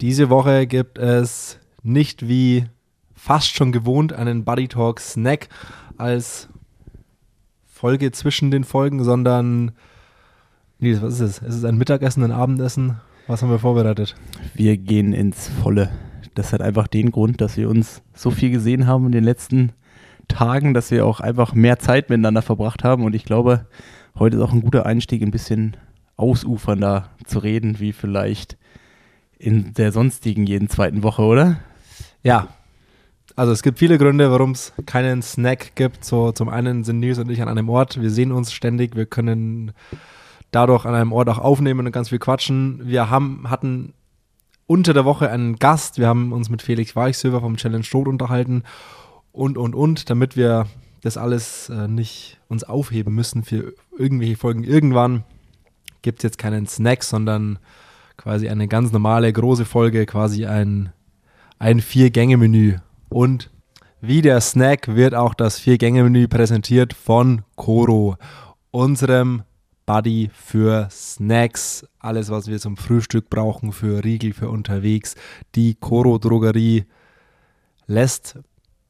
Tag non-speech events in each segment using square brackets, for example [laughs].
Diese Woche gibt es nicht wie fast schon gewohnt einen Buddy Talk Snack als Folge zwischen den Folgen, sondern nee, was ist es? Ist es ein Mittagessen, ein Abendessen? Was haben wir vorbereitet? Wir gehen ins Volle. Das hat einfach den Grund, dass wir uns so viel gesehen haben in den letzten Tagen, dass wir auch einfach mehr Zeit miteinander verbracht haben. Und ich glaube, heute ist auch ein guter Einstieg, ein bisschen ausufernder zu reden, wie vielleicht in der sonstigen jeden zweiten Woche, oder? Ja. Also es gibt viele Gründe, warum es keinen Snack gibt. So zum einen sind Nils und ich an einem Ort. Wir sehen uns ständig. Wir können dadurch an einem Ort auch aufnehmen und ganz viel quatschen. Wir haben, hatten unter der Woche einen Gast. Wir haben uns mit Felix Weichsöver vom Challenge Tod unterhalten und, und, und, damit wir das alles äh, nicht uns aufheben müssen für irgendwelche Folgen. Irgendwann gibt es jetzt keinen Snack, sondern quasi eine ganz normale, große Folge, quasi ein, ein Vier-Gänge-Menü. Und wie der Snack wird auch das Vier-Gänge-Menü präsentiert von Koro, unserem Buddy für Snacks, alles was wir zum Frühstück brauchen, für Riegel, für unterwegs. Die Koro Drogerie lässt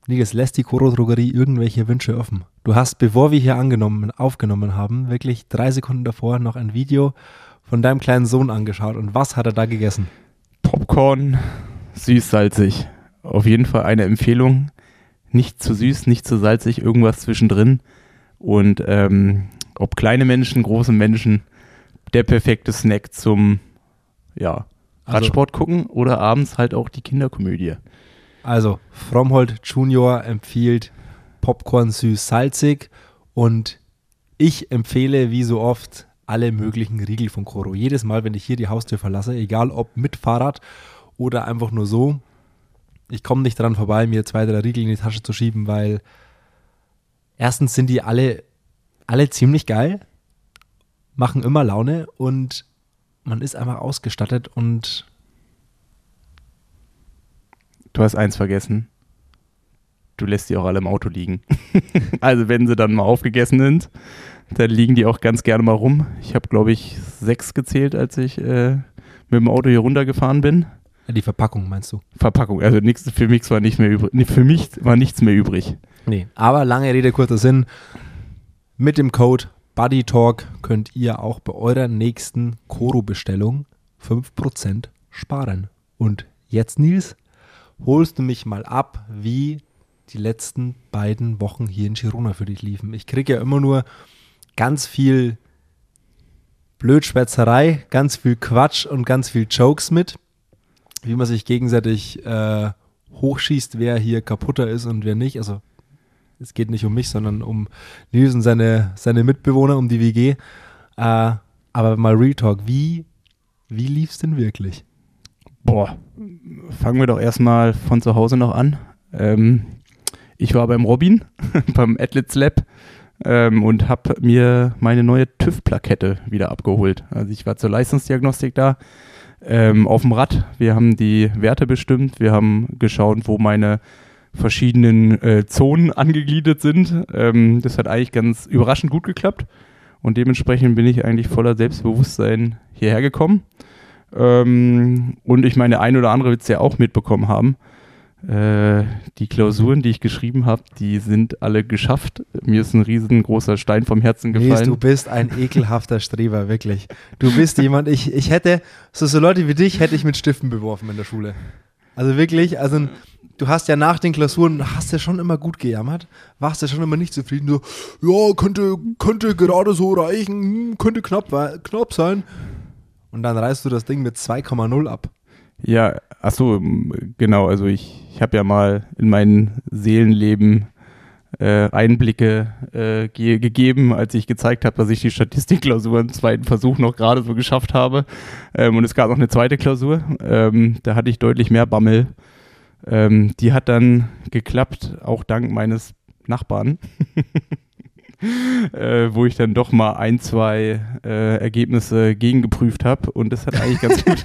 Nigels, lässt die Koro-Drogerie irgendwelche Wünsche offen? Du hast, bevor wir hier angenommen, aufgenommen haben, wirklich drei Sekunden davor noch ein Video von deinem kleinen Sohn angeschaut. Und was hat er da gegessen? Popcorn, süß-salzig. Auf jeden Fall eine Empfehlung. Nicht zu süß, nicht zu salzig, irgendwas zwischendrin. Und ähm, ob kleine Menschen, große Menschen, der perfekte Snack zum ja, also Radsport also, gucken oder abends halt auch die Kinderkomödie. Also, Fromhold Junior empfiehlt Popcorn süß-salzig und ich empfehle wie so oft alle möglichen Riegel von Koro. Jedes Mal, wenn ich hier die Haustür verlasse, egal ob mit Fahrrad oder einfach nur so, ich komme nicht dran vorbei, mir zwei, drei Riegel in die Tasche zu schieben, weil erstens sind die alle, alle ziemlich geil, machen immer Laune und man ist einfach ausgestattet und Du hast eins vergessen. Du lässt die auch alle im Auto liegen. [laughs] also wenn sie dann mal aufgegessen sind, dann liegen die auch ganz gerne mal rum. Ich habe, glaube ich, sechs gezählt, als ich äh, mit dem Auto hier runtergefahren bin. Die Verpackung meinst du? Verpackung, also nix, für mich war nicht mehr übrig. Für mich war nichts mehr übrig. Nee, aber lange Rede, kurzer Sinn. Mit dem Code BuddyTalk könnt ihr auch bei eurer nächsten Koro-Bestellung 5% sparen. Und jetzt, Nils, holst du mich mal ab, wie die letzten beiden Wochen hier in Girona für dich liefen. Ich kriege ja immer nur ganz viel Blödschwätzerei, ganz viel Quatsch und ganz viel Jokes mit, wie man sich gegenseitig äh, hochschießt, wer hier kaputter ist und wer nicht. Also es geht nicht um mich, sondern um Nils und seine, seine Mitbewohner, um die WG. Äh, aber mal Real Talk, wie, lief es denn wirklich? Boah, fangen wir doch erstmal von zu Hause noch an. Ähm, ich war beim Robin, [laughs] beim Athletes Lab ähm, und habe mir meine neue TÜV-Plakette wieder abgeholt. Also ich war zur Leistungsdiagnostik da ähm, auf dem Rad. Wir haben die Werte bestimmt. Wir haben geschaut, wo meine verschiedenen äh, Zonen angegliedert sind. Ähm, das hat eigentlich ganz überraschend gut geklappt. Und dementsprechend bin ich eigentlich voller Selbstbewusstsein hierher gekommen. Ähm, und ich meine, ein oder andere wird es ja auch mitbekommen haben. Äh, die Klausuren, die ich geschrieben habe, die sind alle geschafft. Mir ist ein riesengroßer Stein vom Herzen gefallen. Mies, du bist ein ekelhafter Streber, wirklich. Du bist jemand, ich, ich hätte, so, so Leute wie dich hätte ich mit Stiften beworfen in der Schule. Also wirklich, also du hast ja nach den Klausuren, hast ja schon immer gut gejammert, warst ja schon immer nicht zufrieden, so, ja, könnte, könnte gerade so reichen, hm, könnte knapp, knapp sein und dann reißt du das Ding mit 2,0 ab. Ja, ach so, genau. Also ich, ich habe ja mal in mein Seelenleben äh, Einblicke äh, ge gegeben, als ich gezeigt habe, dass ich die Statistikklausur im zweiten Versuch noch gerade so geschafft habe. Ähm, und es gab noch eine zweite Klausur. Ähm, da hatte ich deutlich mehr Bammel. Ähm, die hat dann geklappt, auch dank meines Nachbarn. [laughs] äh, wo ich dann doch mal ein, zwei äh, Ergebnisse gegengeprüft habe und das hat eigentlich ganz [laughs] gut.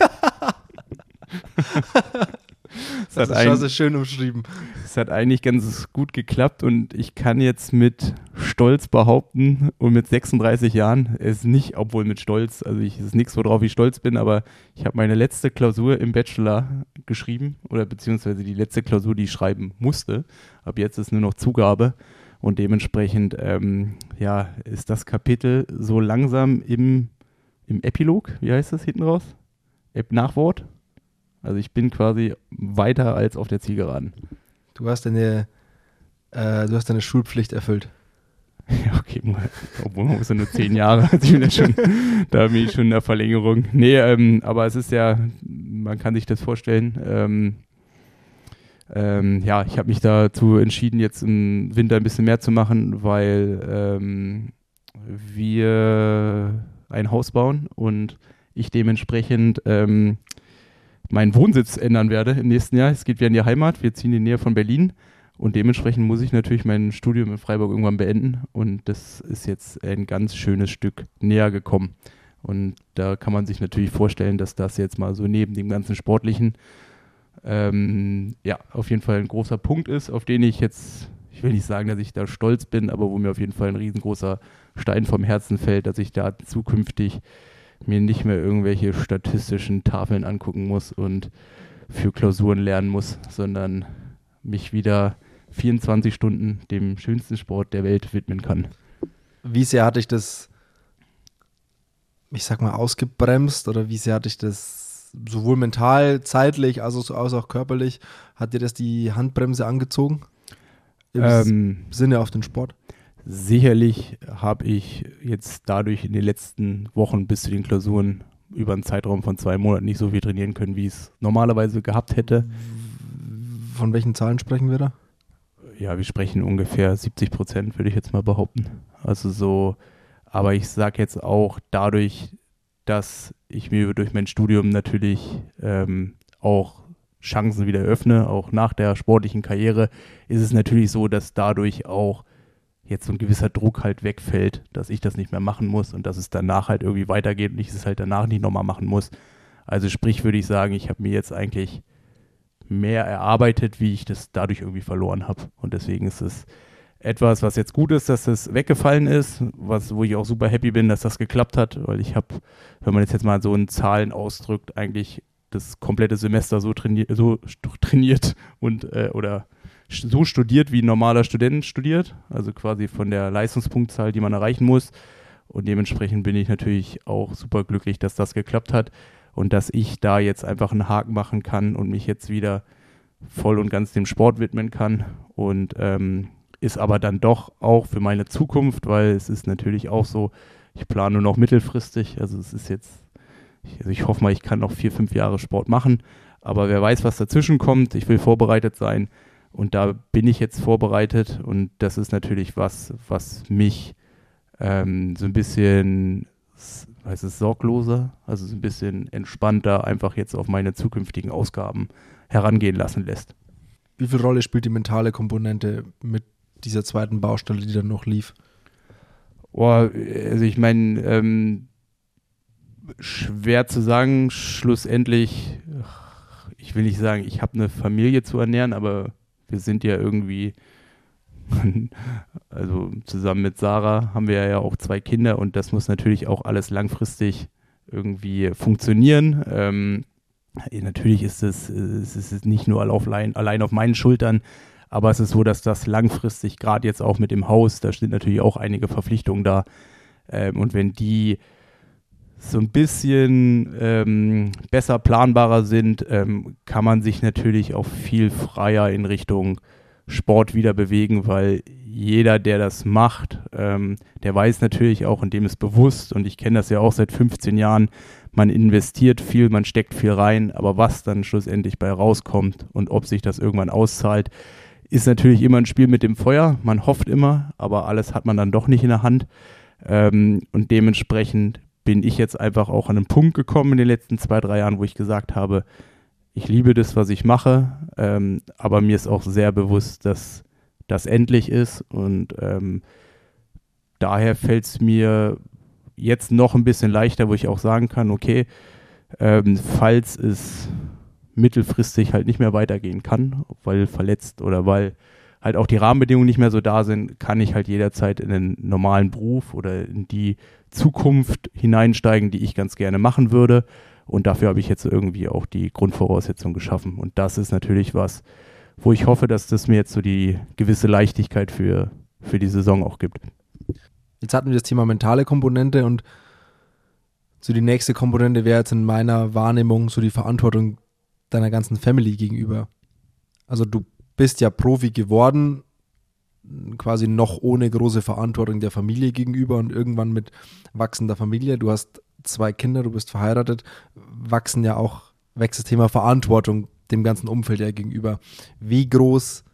Das, das ist schön umschrieben. Es hat eigentlich ganz gut geklappt und ich kann jetzt mit Stolz behaupten und mit 36 Jahren ist nicht, obwohl mit Stolz, also ich ist nichts, worauf ich stolz bin, aber ich habe meine letzte Klausur im Bachelor geschrieben oder beziehungsweise die letzte Klausur, die ich schreiben musste. Ab jetzt ist nur noch Zugabe und dementsprechend ähm, ja, ist das Kapitel so langsam im, im Epilog, wie heißt das hinten raus? Nachwort. Also ich bin quasi weiter als auf der Zielgeraden. Du hast deine, äh, du hast deine Schulpflicht erfüllt. Ja, [laughs] okay, obwohl man ist ja nur zehn Jahre, also ich bin ja schon, da bin ich schon in der Verlängerung. Nee, ähm, aber es ist ja, man kann sich das vorstellen, ähm, ähm, ja, ich habe mich dazu entschieden, jetzt im Winter ein bisschen mehr zu machen, weil ähm, wir ein Haus bauen und ich dementsprechend ähm, meinen Wohnsitz ändern werde im nächsten Jahr. Es geht wieder in die Heimat. Wir ziehen in die Nähe von Berlin und dementsprechend muss ich natürlich mein Studium in Freiburg irgendwann beenden und das ist jetzt ein ganz schönes Stück näher gekommen. Und da kann man sich natürlich vorstellen, dass das jetzt mal so neben dem ganzen Sportlichen ähm, ja, auf jeden Fall ein großer Punkt ist, auf den ich jetzt, ich will nicht sagen, dass ich da stolz bin, aber wo mir auf jeden Fall ein riesengroßer Stein vom Herzen fällt, dass ich da zukünftig mir nicht mehr irgendwelche statistischen Tafeln angucken muss und für Klausuren lernen muss, sondern mich wieder 24 Stunden dem schönsten Sport der Welt widmen kann. Wie sehr hatte ich das, ich sag mal, ausgebremst oder wie sehr hatte ich das sowohl mental, zeitlich, als auch, als auch körperlich, hat dir das die Handbremse angezogen? Im ähm, Sinne auf den Sport? Sicherlich habe ich jetzt dadurch in den letzten Wochen bis zu den Klausuren über einen Zeitraum von zwei Monaten nicht so viel trainieren können, wie ich es normalerweise gehabt hätte. Von welchen Zahlen sprechen wir da? Ja, wir sprechen ungefähr 70 Prozent, würde ich jetzt mal behaupten. Also so, aber ich sage jetzt auch dadurch, dass ich mir durch mein Studium natürlich ähm, auch Chancen wieder öffne, auch nach der sportlichen Karriere, ist es natürlich so, dass dadurch auch jetzt so ein gewisser Druck halt wegfällt, dass ich das nicht mehr machen muss und dass es danach halt irgendwie weitergeht und ich es halt danach nicht nochmal machen muss. Also sprich würde ich sagen, ich habe mir jetzt eigentlich mehr erarbeitet, wie ich das dadurch irgendwie verloren habe. Und deswegen ist es etwas, was jetzt gut ist, dass es weggefallen ist, was, wo ich auch super happy bin, dass das geklappt hat, weil ich habe, wenn man jetzt, jetzt mal so in Zahlen ausdrückt, eigentlich das komplette Semester so, trainiert, so trainiert und äh, oder so studiert, wie ein normaler Student studiert, also quasi von der Leistungspunktzahl, die man erreichen muss. Und dementsprechend bin ich natürlich auch super glücklich, dass das geklappt hat und dass ich da jetzt einfach einen Haken machen kann und mich jetzt wieder voll und ganz dem Sport widmen kann. Und ähm, ist aber dann doch auch für meine Zukunft, weil es ist natürlich auch so, ich plane nur noch mittelfristig. Also es ist jetzt, also ich hoffe mal, ich kann noch vier, fünf Jahre Sport machen. Aber wer weiß, was dazwischen kommt. Ich will vorbereitet sein. Und da bin ich jetzt vorbereitet und das ist natürlich was, was mich ähm, so ein bisschen, heißt es, sorgloser, also so ein bisschen entspannter einfach jetzt auf meine zukünftigen Ausgaben herangehen lassen lässt. Wie viel Rolle spielt die mentale Komponente mit dieser zweiten Baustelle, die dann noch lief? Oh, also ich meine, ähm, schwer zu sagen, schlussendlich, ich will nicht sagen, ich habe eine Familie zu ernähren, aber wir sind ja irgendwie, [laughs] also zusammen mit Sarah haben wir ja auch zwei Kinder und das muss natürlich auch alles langfristig irgendwie funktionieren. Ähm, natürlich ist es, nicht nur allein, allein auf meinen Schultern, aber es ist so, dass das langfristig, gerade jetzt auch mit dem Haus, da sind natürlich auch einige Verpflichtungen da. Ähm, und wenn die so ein bisschen ähm, besser planbarer sind, ähm, kann man sich natürlich auch viel freier in Richtung Sport wieder bewegen, weil jeder, der das macht, ähm, der weiß natürlich auch, und dem ist bewusst, und ich kenne das ja auch seit 15 Jahren, man investiert viel, man steckt viel rein, aber was dann schlussendlich bei rauskommt und ob sich das irgendwann auszahlt, ist natürlich immer ein Spiel mit dem Feuer. Man hofft immer, aber alles hat man dann doch nicht in der Hand. Ähm, und dementsprechend bin ich jetzt einfach auch an einen Punkt gekommen in den letzten zwei, drei Jahren, wo ich gesagt habe, ich liebe das, was ich mache, ähm, aber mir ist auch sehr bewusst, dass das endlich ist und ähm, daher fällt es mir jetzt noch ein bisschen leichter, wo ich auch sagen kann, okay, ähm, falls es mittelfristig halt nicht mehr weitergehen kann, weil verletzt oder weil halt auch die Rahmenbedingungen nicht mehr so da sind, kann ich halt jederzeit in den normalen Beruf oder in die Zukunft hineinsteigen, die ich ganz gerne machen würde. Und dafür habe ich jetzt irgendwie auch die Grundvoraussetzungen geschaffen. Und das ist natürlich was, wo ich hoffe, dass das mir jetzt so die gewisse Leichtigkeit für, für die Saison auch gibt. Jetzt hatten wir das Thema mentale Komponente und so die nächste Komponente wäre jetzt in meiner Wahrnehmung so die Verantwortung deiner ganzen Family gegenüber. Also du bist ja Profi geworden, quasi noch ohne große Verantwortung der Familie gegenüber und irgendwann mit wachsender Familie. Du hast zwei Kinder, du bist verheiratet, wachsen ja auch, wächst das Thema Verantwortung dem ganzen Umfeld ja gegenüber. Wie groß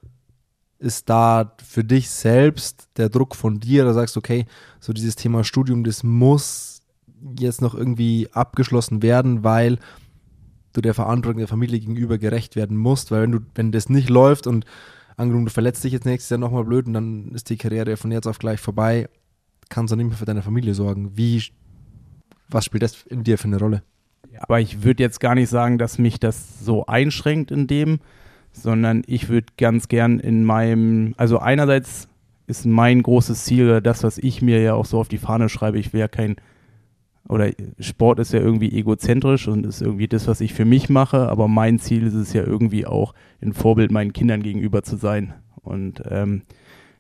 ist da für dich selbst der Druck von dir, da sagst du, okay, so dieses Thema Studium, das muss jetzt noch irgendwie abgeschlossen werden, weil du der Verantwortung der Familie gegenüber gerecht werden musst, weil wenn du, wenn das nicht läuft und angenommen, du verletzt dich jetzt nächstes Jahr nochmal blöd und dann ist die Karriere von jetzt auf gleich vorbei, kannst du nicht mehr für deine Familie sorgen. Wie, was spielt das in dir für eine Rolle? Aber ich würde jetzt gar nicht sagen, dass mich das so einschränkt in dem, sondern ich würde ganz gern in meinem, also einerseits ist mein großes Ziel, das, was ich mir ja auch so auf die Fahne schreibe, ich will ja kein oder Sport ist ja irgendwie egozentrisch und ist irgendwie das, was ich für mich mache, aber mein Ziel ist es ja irgendwie auch, ein Vorbild meinen Kindern gegenüber zu sein. Und ähm,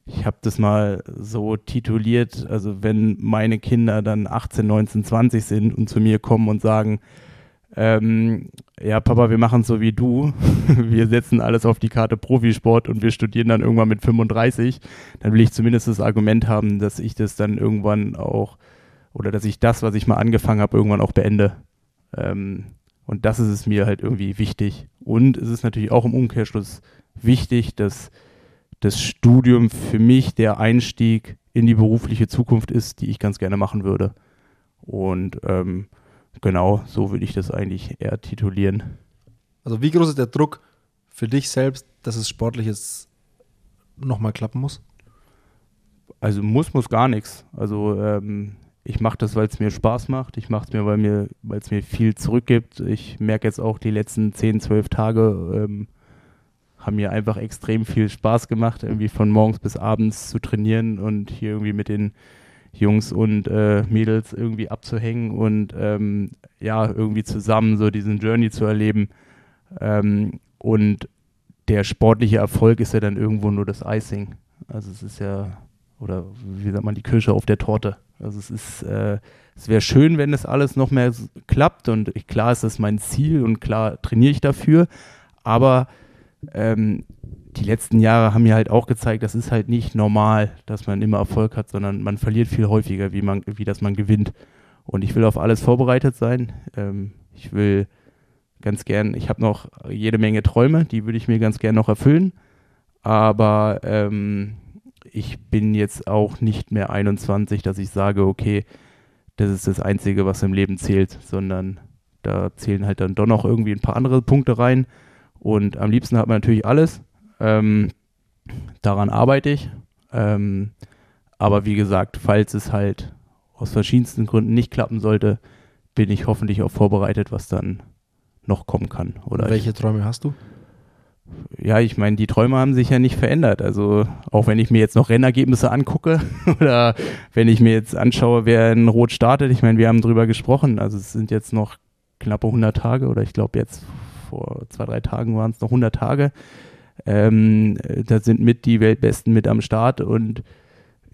ich habe das mal so tituliert, also wenn meine Kinder dann 18, 19, 20 sind und zu mir kommen und sagen, ähm, ja, Papa, wir machen es so wie du. [laughs] wir setzen alles auf die Karte Profisport und wir studieren dann irgendwann mit 35. Dann will ich zumindest das Argument haben, dass ich das dann irgendwann auch oder dass ich das, was ich mal angefangen habe, irgendwann auch beende. Ähm, und das ist es mir halt irgendwie wichtig. Und es ist natürlich auch im Umkehrschluss wichtig, dass das Studium für mich der Einstieg in die berufliche Zukunft ist, die ich ganz gerne machen würde. Und ähm, genau, so würde ich das eigentlich eher titulieren. Also wie groß ist der Druck für dich selbst, dass es sportliches nochmal klappen muss? Also muss, muss gar nichts. Also ähm, ich mache das, weil es mir Spaß macht. Ich mache es mir, weil mir, es mir viel zurückgibt. Ich merke jetzt auch die letzten 10, 12 Tage ähm, haben mir einfach extrem viel Spaß gemacht, irgendwie von morgens bis abends zu trainieren und hier irgendwie mit den Jungs und äh, Mädels irgendwie abzuhängen und ähm, ja, irgendwie zusammen so diesen Journey zu erleben. Ähm, und der sportliche Erfolg ist ja dann irgendwo nur das Icing. Also es ist ja, oder wie sagt man, die Kirsche auf der Torte. Also es ist, äh, es wäre schön, wenn das alles noch mehr klappt und klar ist das mein Ziel und klar trainiere ich dafür, aber ähm, die letzten Jahre haben mir halt auch gezeigt, das ist halt nicht normal, dass man immer Erfolg hat, sondern man verliert viel häufiger, wie man, wie dass man gewinnt. Und ich will auf alles vorbereitet sein. Ähm, ich will ganz gern, ich habe noch jede Menge Träume, die würde ich mir ganz gern noch erfüllen. Aber ähm, ich bin jetzt auch nicht mehr 21, dass ich sage, okay, das ist das Einzige, was im Leben zählt, sondern da zählen halt dann doch noch irgendwie ein paar andere Punkte rein. Und am liebsten hat man natürlich alles. Ähm, daran arbeite ich. Ähm, aber wie gesagt, falls es halt aus verschiedensten Gründen nicht klappen sollte, bin ich hoffentlich auch vorbereitet, was dann noch kommen kann. Oder Welche Träume hast du? Ja, ich meine, die Träume haben sich ja nicht verändert. Also auch wenn ich mir jetzt noch Rennergebnisse angucke [laughs] oder wenn ich mir jetzt anschaue, wer in Rot startet, ich meine, wir haben drüber gesprochen. Also es sind jetzt noch knappe 100 Tage oder ich glaube jetzt vor zwei, drei Tagen waren es noch 100 Tage. Ähm, da sind mit die Weltbesten mit am Start und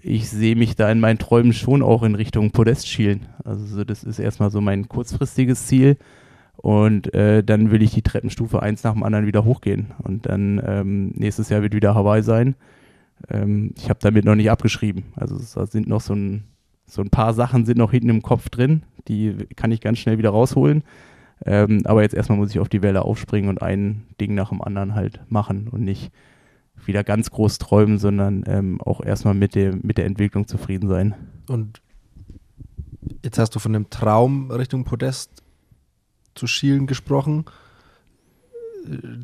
ich sehe mich da in meinen Träumen schon auch in Richtung Podest schielen. Also das ist erstmal so mein kurzfristiges Ziel. Und äh, dann will ich die Treppenstufe eins nach dem anderen wieder hochgehen. Und dann ähm, nächstes Jahr wird wieder Hawaii sein. Ähm, ich habe damit noch nicht abgeschrieben. Also da sind noch so ein, so ein paar Sachen sind noch hinten im Kopf drin. Die kann ich ganz schnell wieder rausholen. Ähm, aber jetzt erstmal muss ich auf die Welle aufspringen und ein Ding nach dem anderen halt machen und nicht wieder ganz groß träumen, sondern ähm, auch erstmal mit, dem, mit der Entwicklung zufrieden sein. Und jetzt hast du von dem Traum Richtung Podest zu schielen gesprochen.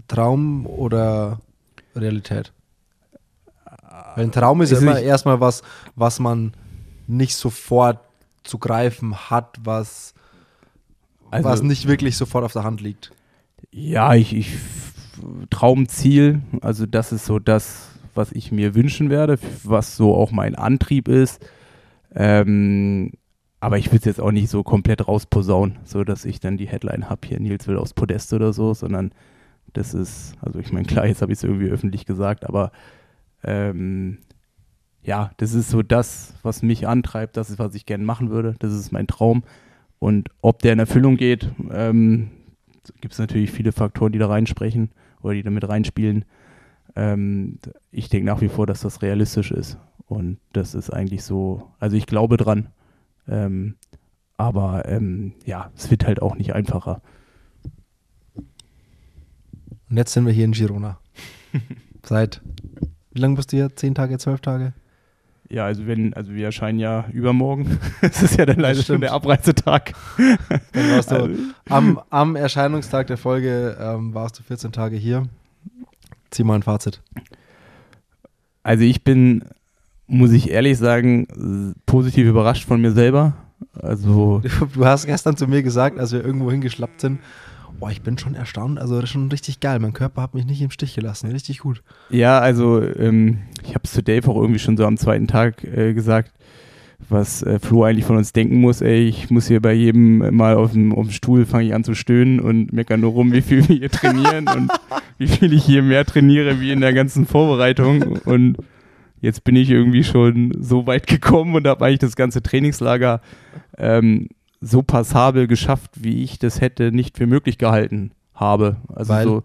Traum oder Realität? Weil ein Traum ist ja immer erstmal was, was man nicht sofort zu greifen hat, was, also, was nicht wirklich sofort auf der Hand liegt. Ja, ich, ich Traumziel, also das ist so das, was ich mir wünschen werde, was so auch mein Antrieb ist. Ähm, aber ich will es jetzt auch nicht so komplett rausposaunen, so dass ich dann die Headline habe, hier Nils will aufs Podest oder so, sondern das ist, also ich meine, klar, jetzt habe ich es irgendwie öffentlich gesagt, aber ähm, ja, das ist so das, was mich antreibt, das ist, was ich gerne machen würde, das ist mein Traum. Und ob der in Erfüllung geht, ähm, gibt es natürlich viele Faktoren, die da reinsprechen oder die damit reinspielen. Ähm, ich denke nach wie vor, dass das realistisch ist. Und das ist eigentlich so, also ich glaube dran. Ähm, aber ähm, ja, es wird halt auch nicht einfacher. Und jetzt sind wir hier in Girona. [laughs] Seit, wie lange bist du hier? Zehn Tage, zwölf Tage? Ja, also wenn, also wir erscheinen ja übermorgen. [laughs] Es ist ja dann leider schon der Abreisetag. Dann warst du also, am, am, Erscheinungstag der Folge ähm, warst du 14 Tage hier. Zieh mal ein Fazit. Also ich bin, muss ich ehrlich sagen, positiv überrascht von mir selber. Also [laughs] du hast gestern zu mir gesagt, als wir irgendwo hingeschlappt sind, Boah, ich bin schon erstaunt. Also das ist schon richtig geil. Mein Körper hat mich nicht im Stich gelassen. Richtig gut. Ja, also ähm, ich habe es zu Dave auch irgendwie schon so am zweiten Tag äh, gesagt, was äh, Flo eigentlich von uns denken muss. Ey, ich muss hier bei jedem mal auf dem, auf dem Stuhl fange ich an zu stöhnen und meckern nur rum, wie viel wir hier trainieren und [laughs] wie viel ich hier mehr trainiere wie in der ganzen Vorbereitung. Und jetzt bin ich irgendwie schon so weit gekommen und habe eigentlich das ganze Trainingslager ähm, so passabel geschafft, wie ich das hätte nicht für möglich gehalten habe. Also weil? so,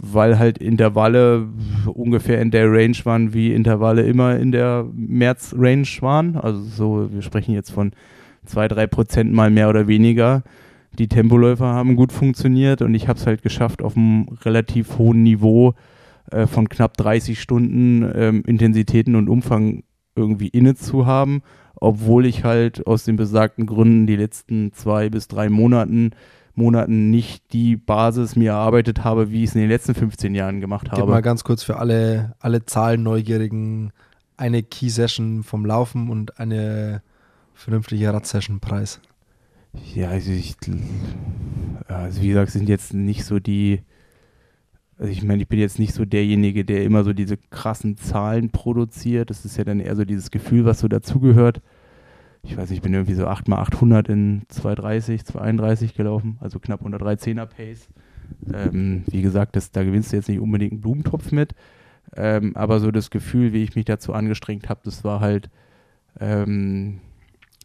weil halt Intervalle ungefähr in der Range waren, wie Intervalle immer in der März-Range waren. Also so, wir sprechen jetzt von zwei, drei Prozent mal mehr oder weniger. Die Tempoläufer haben gut funktioniert und ich habe es halt geschafft, auf einem relativ hohen Niveau äh, von knapp 30 Stunden ähm, Intensitäten und Umfang irgendwie inne zu haben obwohl ich halt aus den besagten Gründen die letzten zwei bis drei Monaten, Monaten nicht die Basis mir erarbeitet habe, wie ich es in den letzten 15 Jahren gemacht habe. Gib mal ganz kurz für alle, alle Zahlenneugierigen eine Key-Session vom Laufen und eine vernünftige Rad-Session-Preis. Ja, also ich, also wie gesagt, sind jetzt nicht so die, also ich meine, ich bin jetzt nicht so derjenige, der immer so diese krassen Zahlen produziert. Das ist ja dann eher so dieses Gefühl, was so dazugehört. Ich weiß nicht, ich bin irgendwie so 8x800 in 230, 231 gelaufen, also knapp 113er Pace. Ähm, wie gesagt, das, da gewinnst du jetzt nicht unbedingt einen Blumentopf mit. Ähm, aber so das Gefühl, wie ich mich dazu angestrengt habe, das war halt, ähm,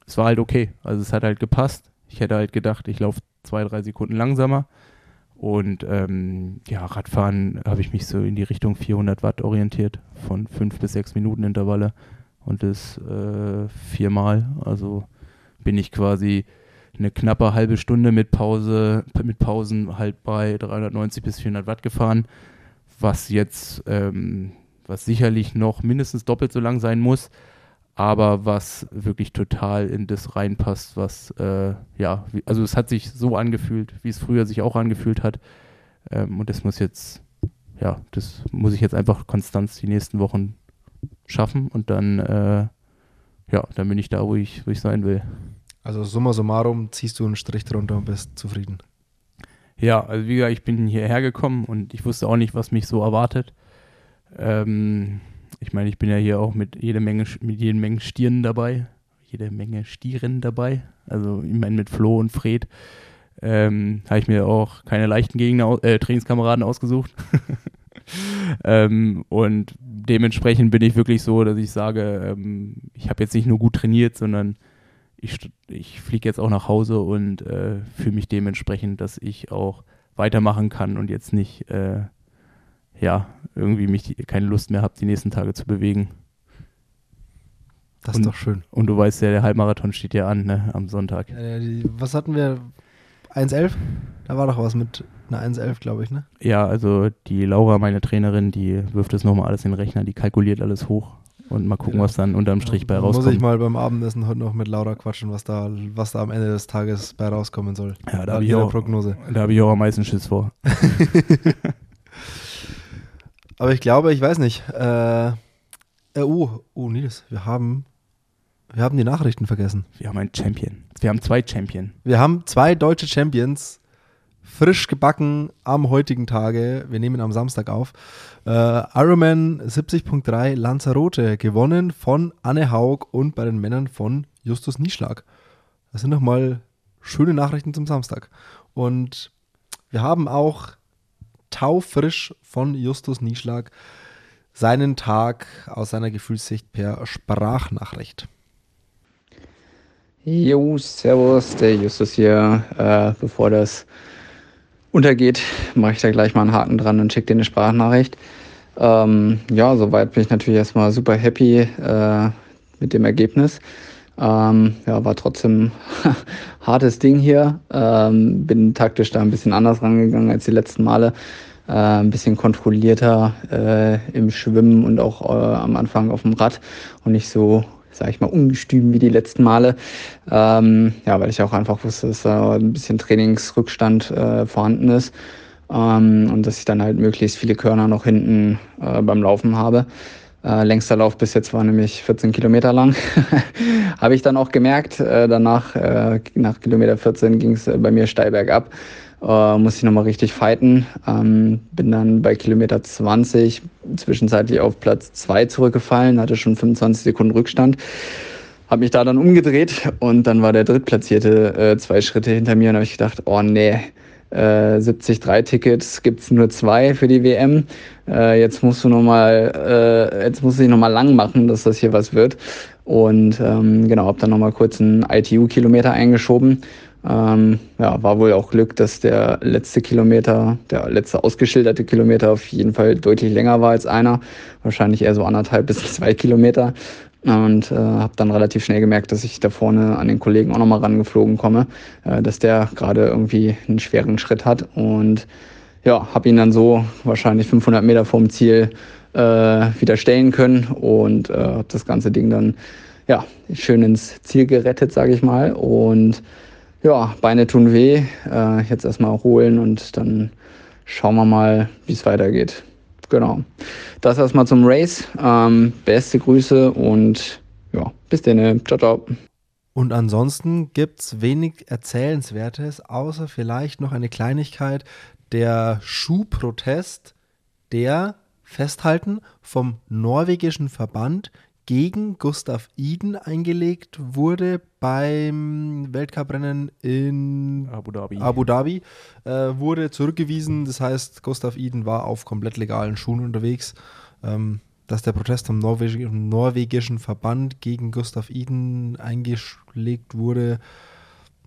es war halt okay. Also es hat halt gepasst. Ich hätte halt gedacht, ich laufe zwei, drei Sekunden langsamer. Und ähm, ja, Radfahren habe ich mich so in die Richtung 400 Watt orientiert, von fünf bis sechs Minuten Intervalle und das äh, viermal. Also bin ich quasi eine knappe halbe Stunde mit Pause, mit Pausen halt bei 390 bis 400 Watt gefahren, was jetzt, ähm, was sicherlich noch mindestens doppelt so lang sein muss, aber was wirklich total in das reinpasst, was, äh, ja, wie, also es hat sich so angefühlt, wie es früher sich auch angefühlt hat. Ähm, und das muss jetzt, ja, das muss ich jetzt einfach konstant die nächsten Wochen schaffen und dann, äh, ja, dann bin ich da, wo ich, wo ich sein will. Also summa summarum ziehst du einen Strich drunter und bist zufrieden. Ja, also wie gesagt, ich bin hierher gekommen und ich wusste auch nicht, was mich so erwartet. Ähm, ich meine, ich bin ja hier auch mit jede Menge, mit jede Menge Stieren dabei, jede Menge Stieren dabei. Also ich meine, mit Flo und Fred ähm, habe ich mir auch keine leichten Gegner, äh, Trainingskameraden ausgesucht. [laughs] ähm, und dementsprechend bin ich wirklich so, dass ich sage, ähm, ich habe jetzt nicht nur gut trainiert, sondern ich, ich fliege jetzt auch nach Hause und äh, fühle mich dementsprechend, dass ich auch weitermachen kann und jetzt nicht äh, ja, irgendwie mich keine Lust mehr habe, die nächsten Tage zu bewegen. Das ist doch schön. Und du weißt ja, der Halbmarathon steht ja an, ne, am Sonntag. Ja, die, was hatten wir? 1,11? Da war doch was mit einer 1,11, glaube ich, ne? Ja, also die Laura, meine Trainerin, die wirft das nochmal alles in den Rechner, die kalkuliert alles hoch und mal gucken, ja. was dann unterm Strich ja, bei rauskommt. Muss ich mal beim Abendessen heute noch mit Laura quatschen, was da, was da am Ende des Tages bei rauskommen soll. Ja, da habe ich, auch, Prognose. Da hab ich auch am meisten Schiss vor. [laughs] Aber ich glaube, ich weiß nicht. Äh, äh, oh, oh, Nils, wir haben, wir haben die Nachrichten vergessen. Wir haben einen Champion. Wir haben zwei Champion. Wir haben zwei deutsche Champions frisch gebacken am heutigen Tage. Wir nehmen am Samstag auf. Äh, Ironman 70.3 Lanzarote gewonnen von Anne Haug und bei den Männern von Justus Nieschlag. Das sind nochmal schöne Nachrichten zum Samstag. Und wir haben auch taufrisch von Justus Nieschlag seinen Tag aus seiner Gefühlssicht per Sprachnachricht. Jo, servus, der Justus hier. Äh, bevor das untergeht, mache ich da gleich mal einen Haken dran und schicke dir eine Sprachnachricht. Ähm, ja, soweit bin ich natürlich erstmal super happy äh, mit dem Ergebnis. Ähm, ja, war trotzdem [laughs] hartes Ding hier. Ähm, bin taktisch da ein bisschen anders rangegangen als die letzten Male. Äh, ein bisschen kontrollierter äh, im Schwimmen und auch äh, am Anfang auf dem Rad und nicht so, sag ich mal, ungestüm wie die letzten Male. Ähm, ja, weil ich auch einfach wusste, dass da ein bisschen Trainingsrückstand äh, vorhanden ist. Ähm, und dass ich dann halt möglichst viele Körner noch hinten äh, beim Laufen habe. Äh, längster Lauf bis jetzt war nämlich 14 Kilometer lang. [laughs] Habe ich dann auch gemerkt. Äh, danach, äh, nach Kilometer 14, ging es bei mir steil bergab. Äh, musste ich nochmal richtig fighten. Ähm, bin dann bei Kilometer 20 zwischenzeitlich auf Platz 2 zurückgefallen, hatte schon 25 Sekunden Rückstand. Habe mich da dann umgedreht und dann war der Drittplatzierte äh, zwei Schritte hinter mir und habe ich gedacht, oh nee, äh, 73-Tickets gibt es nur zwei für die WM. Äh, jetzt musst du noch mal, äh, jetzt musst du dich noch mal lang machen, dass das hier was wird. Und ähm, genau, habe dann noch mal kurz einen ITU-Kilometer eingeschoben. Ähm, ja, war wohl auch Glück, dass der letzte Kilometer, der letzte ausgeschilderte Kilometer auf jeden Fall deutlich länger war als einer. Wahrscheinlich eher so anderthalb [laughs] bis zwei Kilometer und äh, habe dann relativ schnell gemerkt, dass ich da vorne an den Kollegen auch nochmal rangeflogen komme, äh, dass der gerade irgendwie einen schweren Schritt hat. Und ja, habe ihn dann so wahrscheinlich 500 Meter vom Ziel äh, wieder stellen können und äh, habe das ganze Ding dann ja schön ins Ziel gerettet, sage ich mal. Und ja, Beine tun weh, äh, jetzt erstmal holen und dann schauen wir mal, wie es weitergeht genau. Das erstmal zum Race. Ähm, beste Grüße und ja, bis dann. Ciao, ciao. Und ansonsten gibt es wenig Erzählenswertes, außer vielleicht noch eine Kleinigkeit, der Schuhprotest, der festhalten vom norwegischen Verband gegen Gustav Iden eingelegt wurde beim Weltcuprennen in Abu Dhabi. Abu Dhabi äh, wurde zurückgewiesen. Das heißt, Gustav Iden war auf komplett legalen Schuhen unterwegs. Ähm, dass der Protest vom norwegischen, norwegischen Verband gegen Gustav Iden eingelegt wurde,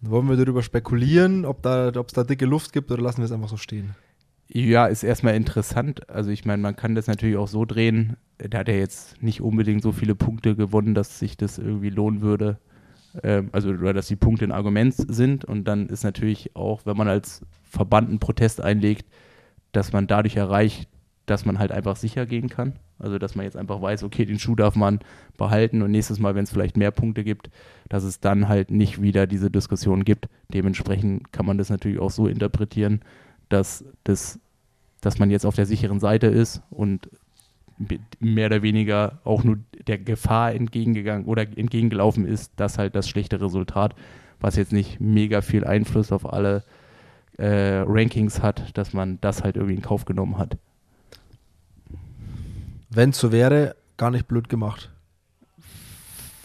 wollen wir darüber spekulieren, ob es da, da dicke Luft gibt oder lassen wir es einfach so stehen? Ja, ist erstmal interessant. Also ich meine, man kann das natürlich auch so drehen. Da hat er jetzt nicht unbedingt so viele Punkte gewonnen, dass sich das irgendwie lohnen würde. Ähm, also oder dass die Punkte ein Argument sind. Und dann ist natürlich auch, wenn man als Verband einen Protest einlegt, dass man dadurch erreicht, dass man halt einfach sicher gehen kann. Also dass man jetzt einfach weiß, okay, den Schuh darf man behalten und nächstes Mal, wenn es vielleicht mehr Punkte gibt, dass es dann halt nicht wieder diese Diskussion gibt. Dementsprechend kann man das natürlich auch so interpretieren, dass, das, dass man jetzt auf der sicheren Seite ist und mehr oder weniger auch nur der Gefahr entgegengegangen oder entgegengelaufen ist, dass halt das schlechte Resultat, was jetzt nicht mega viel Einfluss auf alle äh, Rankings hat, dass man das halt irgendwie in Kauf genommen hat. Wenn es so wäre, gar nicht blöd gemacht.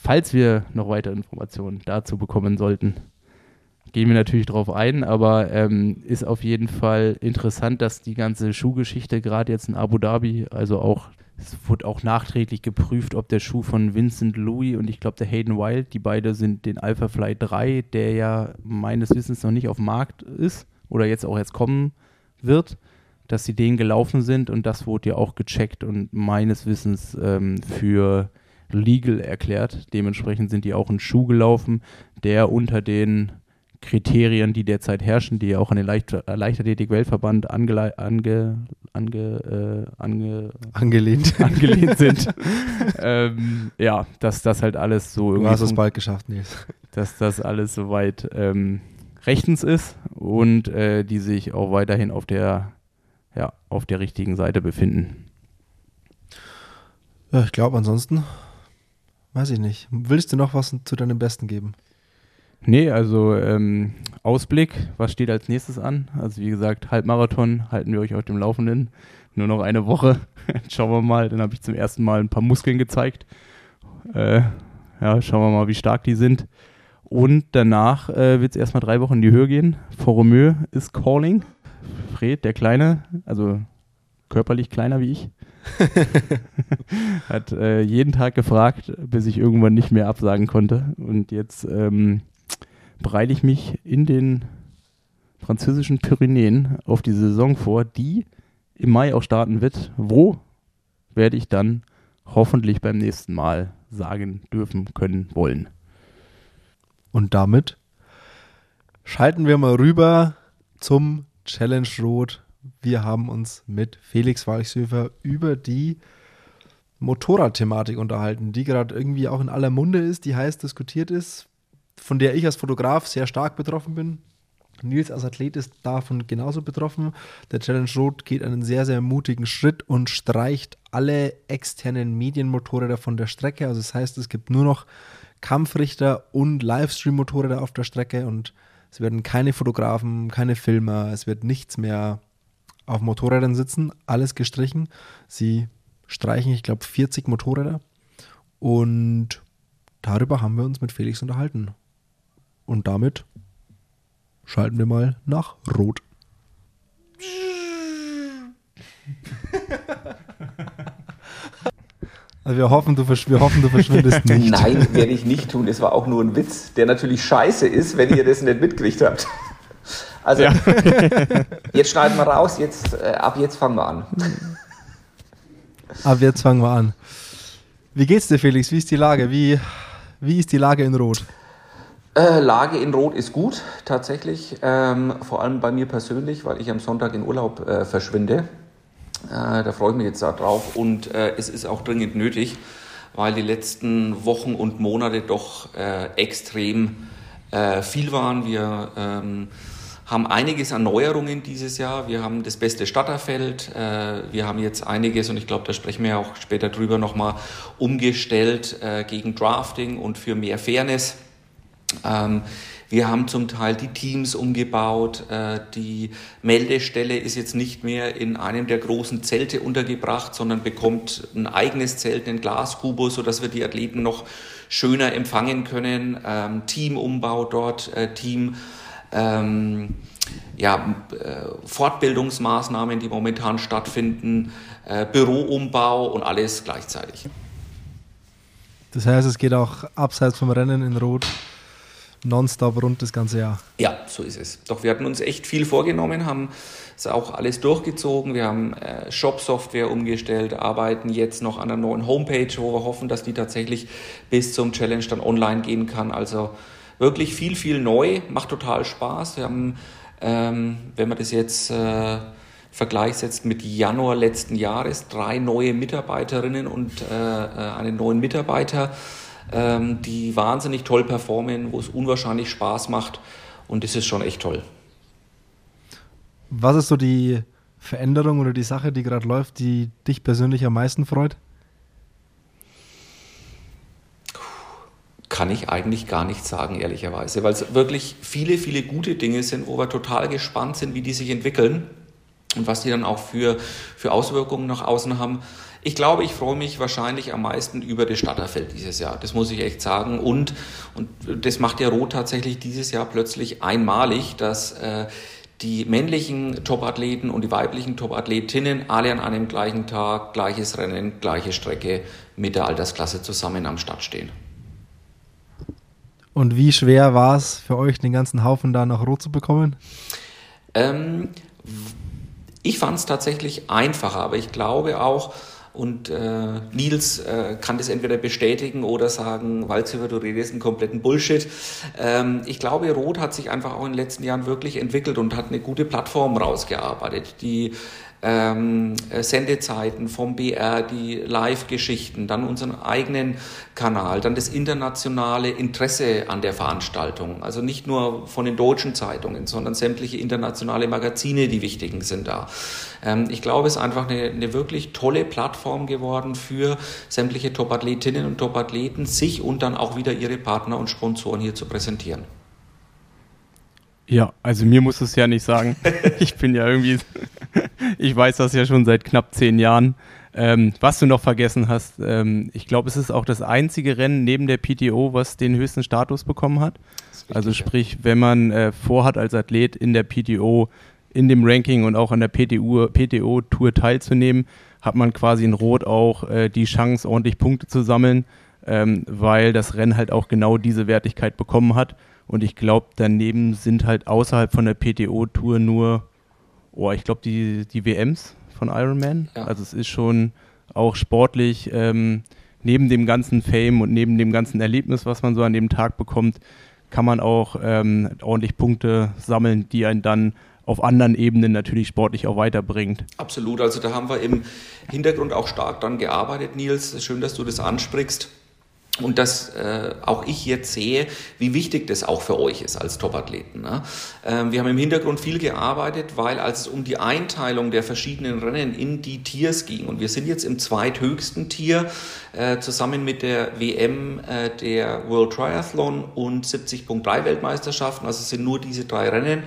Falls wir noch weitere Informationen dazu bekommen sollten, gehen wir natürlich drauf ein, aber ähm, ist auf jeden Fall interessant, dass die ganze Schuhgeschichte gerade jetzt in Abu Dhabi, also auch es wurde auch nachträglich geprüft, ob der Schuh von Vincent Louis und ich glaube der Hayden Wild, die beide sind den Alpha Fly 3, der ja meines Wissens noch nicht auf dem Markt ist oder jetzt auch jetzt kommen wird, dass sie den gelaufen sind und das wurde ja auch gecheckt und meines Wissens ähm, für legal erklärt. Dementsprechend sind die auch einen Schuh gelaufen, der unter den Kriterien, die derzeit herrschen, die ja auch an den Leicht Leichtathletik-Weltverband ange, ange, ange, äh, ange, angelehnt. [laughs] angelehnt sind. [laughs] ähm, ja, dass das halt alles so irgendwie. Du hast es bald geschafft, Nils. Dass das alles soweit ähm, rechtens ist und äh, die sich auch weiterhin auf der, ja, auf der richtigen Seite befinden. Ja, ich glaube, ansonsten weiß ich nicht. Willst du noch was zu deinem Besten geben? Nee, also ähm, Ausblick, was steht als nächstes an? Also wie gesagt, Halbmarathon halten wir euch auf dem Laufenden. Nur noch eine Woche. [laughs] schauen wir mal. Dann habe ich zum ersten Mal ein paar Muskeln gezeigt. Äh, ja, schauen wir mal, wie stark die sind. Und danach äh, wird es erstmal drei Wochen in die Höhe gehen. Foromeux ist calling. Fred, der Kleine, also körperlich kleiner wie ich, [laughs] hat äh, jeden Tag gefragt, bis ich irgendwann nicht mehr absagen konnte. Und jetzt ähm, bereite ich mich in den französischen Pyrenäen auf die Saison vor, die im Mai auch starten wird. Wo werde ich dann hoffentlich beim nächsten Mal sagen dürfen, können, wollen. Und damit schalten wir mal rüber zum Challenge Rot. Wir haben uns mit Felix Weichsöfer über die Motorradthematik unterhalten, die gerade irgendwie auch in aller Munde ist, die heiß diskutiert ist von der ich als Fotograf sehr stark betroffen bin. Nils als Athlet ist davon genauso betroffen. Der Challenge Rot geht einen sehr, sehr mutigen Schritt und streicht alle externen Medienmotorräder von der Strecke. Also das heißt, es gibt nur noch Kampfrichter und Livestream-Motorräder auf der Strecke und es werden keine Fotografen, keine Filmer, es wird nichts mehr auf Motorrädern sitzen, alles gestrichen. Sie streichen, ich glaube, 40 Motorräder und darüber haben wir uns mit Felix unterhalten. Und damit schalten wir mal nach Rot. Also wir hoffen, du, wir hoffen, du verschwindest nicht. [laughs] Nein, werde ich nicht tun. Es war auch nur ein Witz, der natürlich scheiße ist, wenn ihr das nicht mitgekriegt habt. Also, ja. [laughs] jetzt schneiden wir raus, jetzt, äh, ab jetzt fangen wir an. Ab jetzt fangen wir an. Wie geht's dir, Felix? Wie ist die Lage? Wie, wie ist die Lage in Rot? Äh, Lage in Rot ist gut, tatsächlich. Ähm, vor allem bei mir persönlich, weil ich am Sonntag in Urlaub äh, verschwinde. Äh, da freue ich mich jetzt darauf und äh, es ist auch dringend nötig, weil die letzten Wochen und Monate doch äh, extrem viel waren. Wir ähm, haben einiges an Neuerungen dieses Jahr. Wir haben das beste Starterfeld. wir haben jetzt einiges, und ich glaube, da sprechen wir auch später drüber nochmal, umgestellt gegen Drafting und für mehr Fairness. Ähm, wir haben zum Teil die Teams umgebaut. Äh, die Meldestelle ist jetzt nicht mehr in einem der großen Zelte untergebracht, sondern bekommt ein eigenes Zelt, einen Glaskubus, sodass wir die Athleten noch schöner empfangen können. Ähm, Teamumbau dort, äh, Team. Ähm, ja, äh, Fortbildungsmaßnahmen, die momentan stattfinden, Büroumbau und alles gleichzeitig. Das heißt, es geht auch abseits vom Rennen in Rot nonstop rund das ganze Jahr. Ja, so ist es. Doch wir hatten uns echt viel vorgenommen, haben es auch alles durchgezogen. Wir haben äh, Shop-Software umgestellt, arbeiten jetzt noch an einer neuen Homepage, wo wir hoffen, dass die tatsächlich bis zum Challenge dann online gehen kann. Also wirklich viel, viel neu, macht total Spaß. Wir haben, ähm, wenn man das jetzt äh, Vergleich mit Januar letzten Jahres, drei neue Mitarbeiterinnen und äh, äh einen neuen Mitarbeiter ähm, die wahnsinnig toll performen, wo es unwahrscheinlich Spaß macht und das ist schon echt toll. Was ist so die Veränderung oder die Sache, die gerade läuft, die dich persönlich am meisten freut? Kann ich eigentlich gar nicht sagen, ehrlicherweise, weil es wirklich viele, viele gute Dinge sind, wo wir total gespannt sind, wie die sich entwickeln und was die dann auch für, für Auswirkungen nach außen haben. Ich glaube, ich freue mich wahrscheinlich am meisten über das Starterfeld dieses Jahr. Das muss ich echt sagen. Und, und das macht ja Rot tatsächlich dieses Jahr plötzlich einmalig, dass äh, die männlichen Topathleten und die weiblichen Topathletinnen alle an einem gleichen Tag, gleiches Rennen, gleiche Strecke mit der Altersklasse zusammen am Start stehen. Und wie schwer war es für euch, den ganzen Haufen da nach Rot zu bekommen? Ähm, ich fand es tatsächlich einfacher, aber ich glaube auch, und äh, Nils äh, kann das entweder bestätigen oder sagen, Walzhöfer, du redest einen kompletten Bullshit. Ähm, ich glaube, Rot hat sich einfach auch in den letzten Jahren wirklich entwickelt und hat eine gute Plattform rausgearbeitet, die ähm, äh, Sendezeiten vom BR, die Live-Geschichten, dann unseren eigenen Kanal, dann das internationale Interesse an der Veranstaltung. Also nicht nur von den deutschen Zeitungen, sondern sämtliche internationale Magazine, die wichtigen sind da. Ähm, ich glaube, es ist einfach eine, eine wirklich tolle Plattform geworden für sämtliche Top-Athletinnen und Top-Athleten, sich und dann auch wieder ihre Partner und Sponsoren hier zu präsentieren. Ja, also mir muss es ja nicht sagen. [laughs] ich bin ja irgendwie, [laughs] ich weiß das ja schon seit knapp zehn Jahren. Ähm, was du noch vergessen hast, ähm, ich glaube, es ist auch das einzige Rennen neben der PTO, was den höchsten Status bekommen hat. Richtig, also sprich, wenn man äh, vorhat, als Athlet in der PTO, in dem Ranking und auch an der PTO-Tour teilzunehmen, hat man quasi in Rot auch äh, die Chance, ordentlich Punkte zu sammeln, ähm, weil das Rennen halt auch genau diese Wertigkeit bekommen hat. Und ich glaube, daneben sind halt außerhalb von der PTO-Tour nur, oh, ich glaube, die, die WMs von Ironman. Ja. Also es ist schon auch sportlich, ähm, neben dem ganzen Fame und neben dem ganzen Erlebnis, was man so an dem Tag bekommt, kann man auch ähm, ordentlich Punkte sammeln, die einen dann auf anderen Ebenen natürlich sportlich auch weiterbringt. Absolut, also da haben wir im Hintergrund auch stark dran gearbeitet, Nils. Schön, dass du das ansprichst und dass äh, auch ich jetzt sehe, wie wichtig das auch für euch ist als Topathleten. Ne? Ähm, wir haben im Hintergrund viel gearbeitet, weil als es um die Einteilung der verschiedenen Rennen in die Tiers ging und wir sind jetzt im zweithöchsten Tier äh, zusammen mit der WM äh, der World Triathlon und 70.3 Weltmeisterschaften, also es sind nur diese drei Rennen.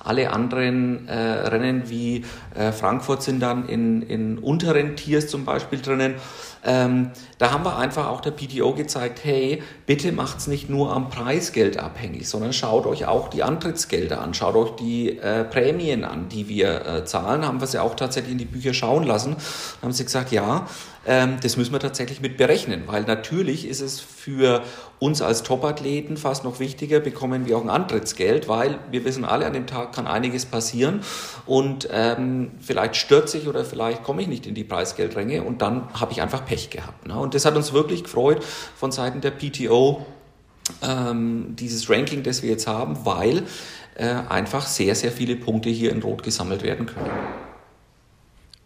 Alle anderen äh, Rennen wie äh, Frankfurt sind dann in, in unteren Tiers zum Beispiel drinnen. Ähm, da haben wir einfach auch der PTO gezeigt, hey, bitte macht es nicht nur am Preisgeld abhängig, sondern schaut euch auch die Antrittsgelder an, schaut euch die äh, Prämien an, die wir äh, zahlen. Haben wir sie auch tatsächlich in die Bücher schauen lassen. Dann haben sie gesagt, ja, ähm, das müssen wir tatsächlich mit berechnen, weil natürlich ist es für uns als Topathleten fast noch wichtiger, bekommen wir auch ein Antrittsgeld, weil wir wissen alle, an dem Tag kann einiges passieren und ähm, vielleicht stürze ich oder vielleicht komme ich nicht in die Preisgeldränge und dann habe ich einfach Pech gehabt. Ne? Und das hat uns wirklich gefreut von Seiten der PTO, ähm, dieses Ranking, das wir jetzt haben, weil äh, einfach sehr, sehr viele Punkte hier in Rot gesammelt werden können.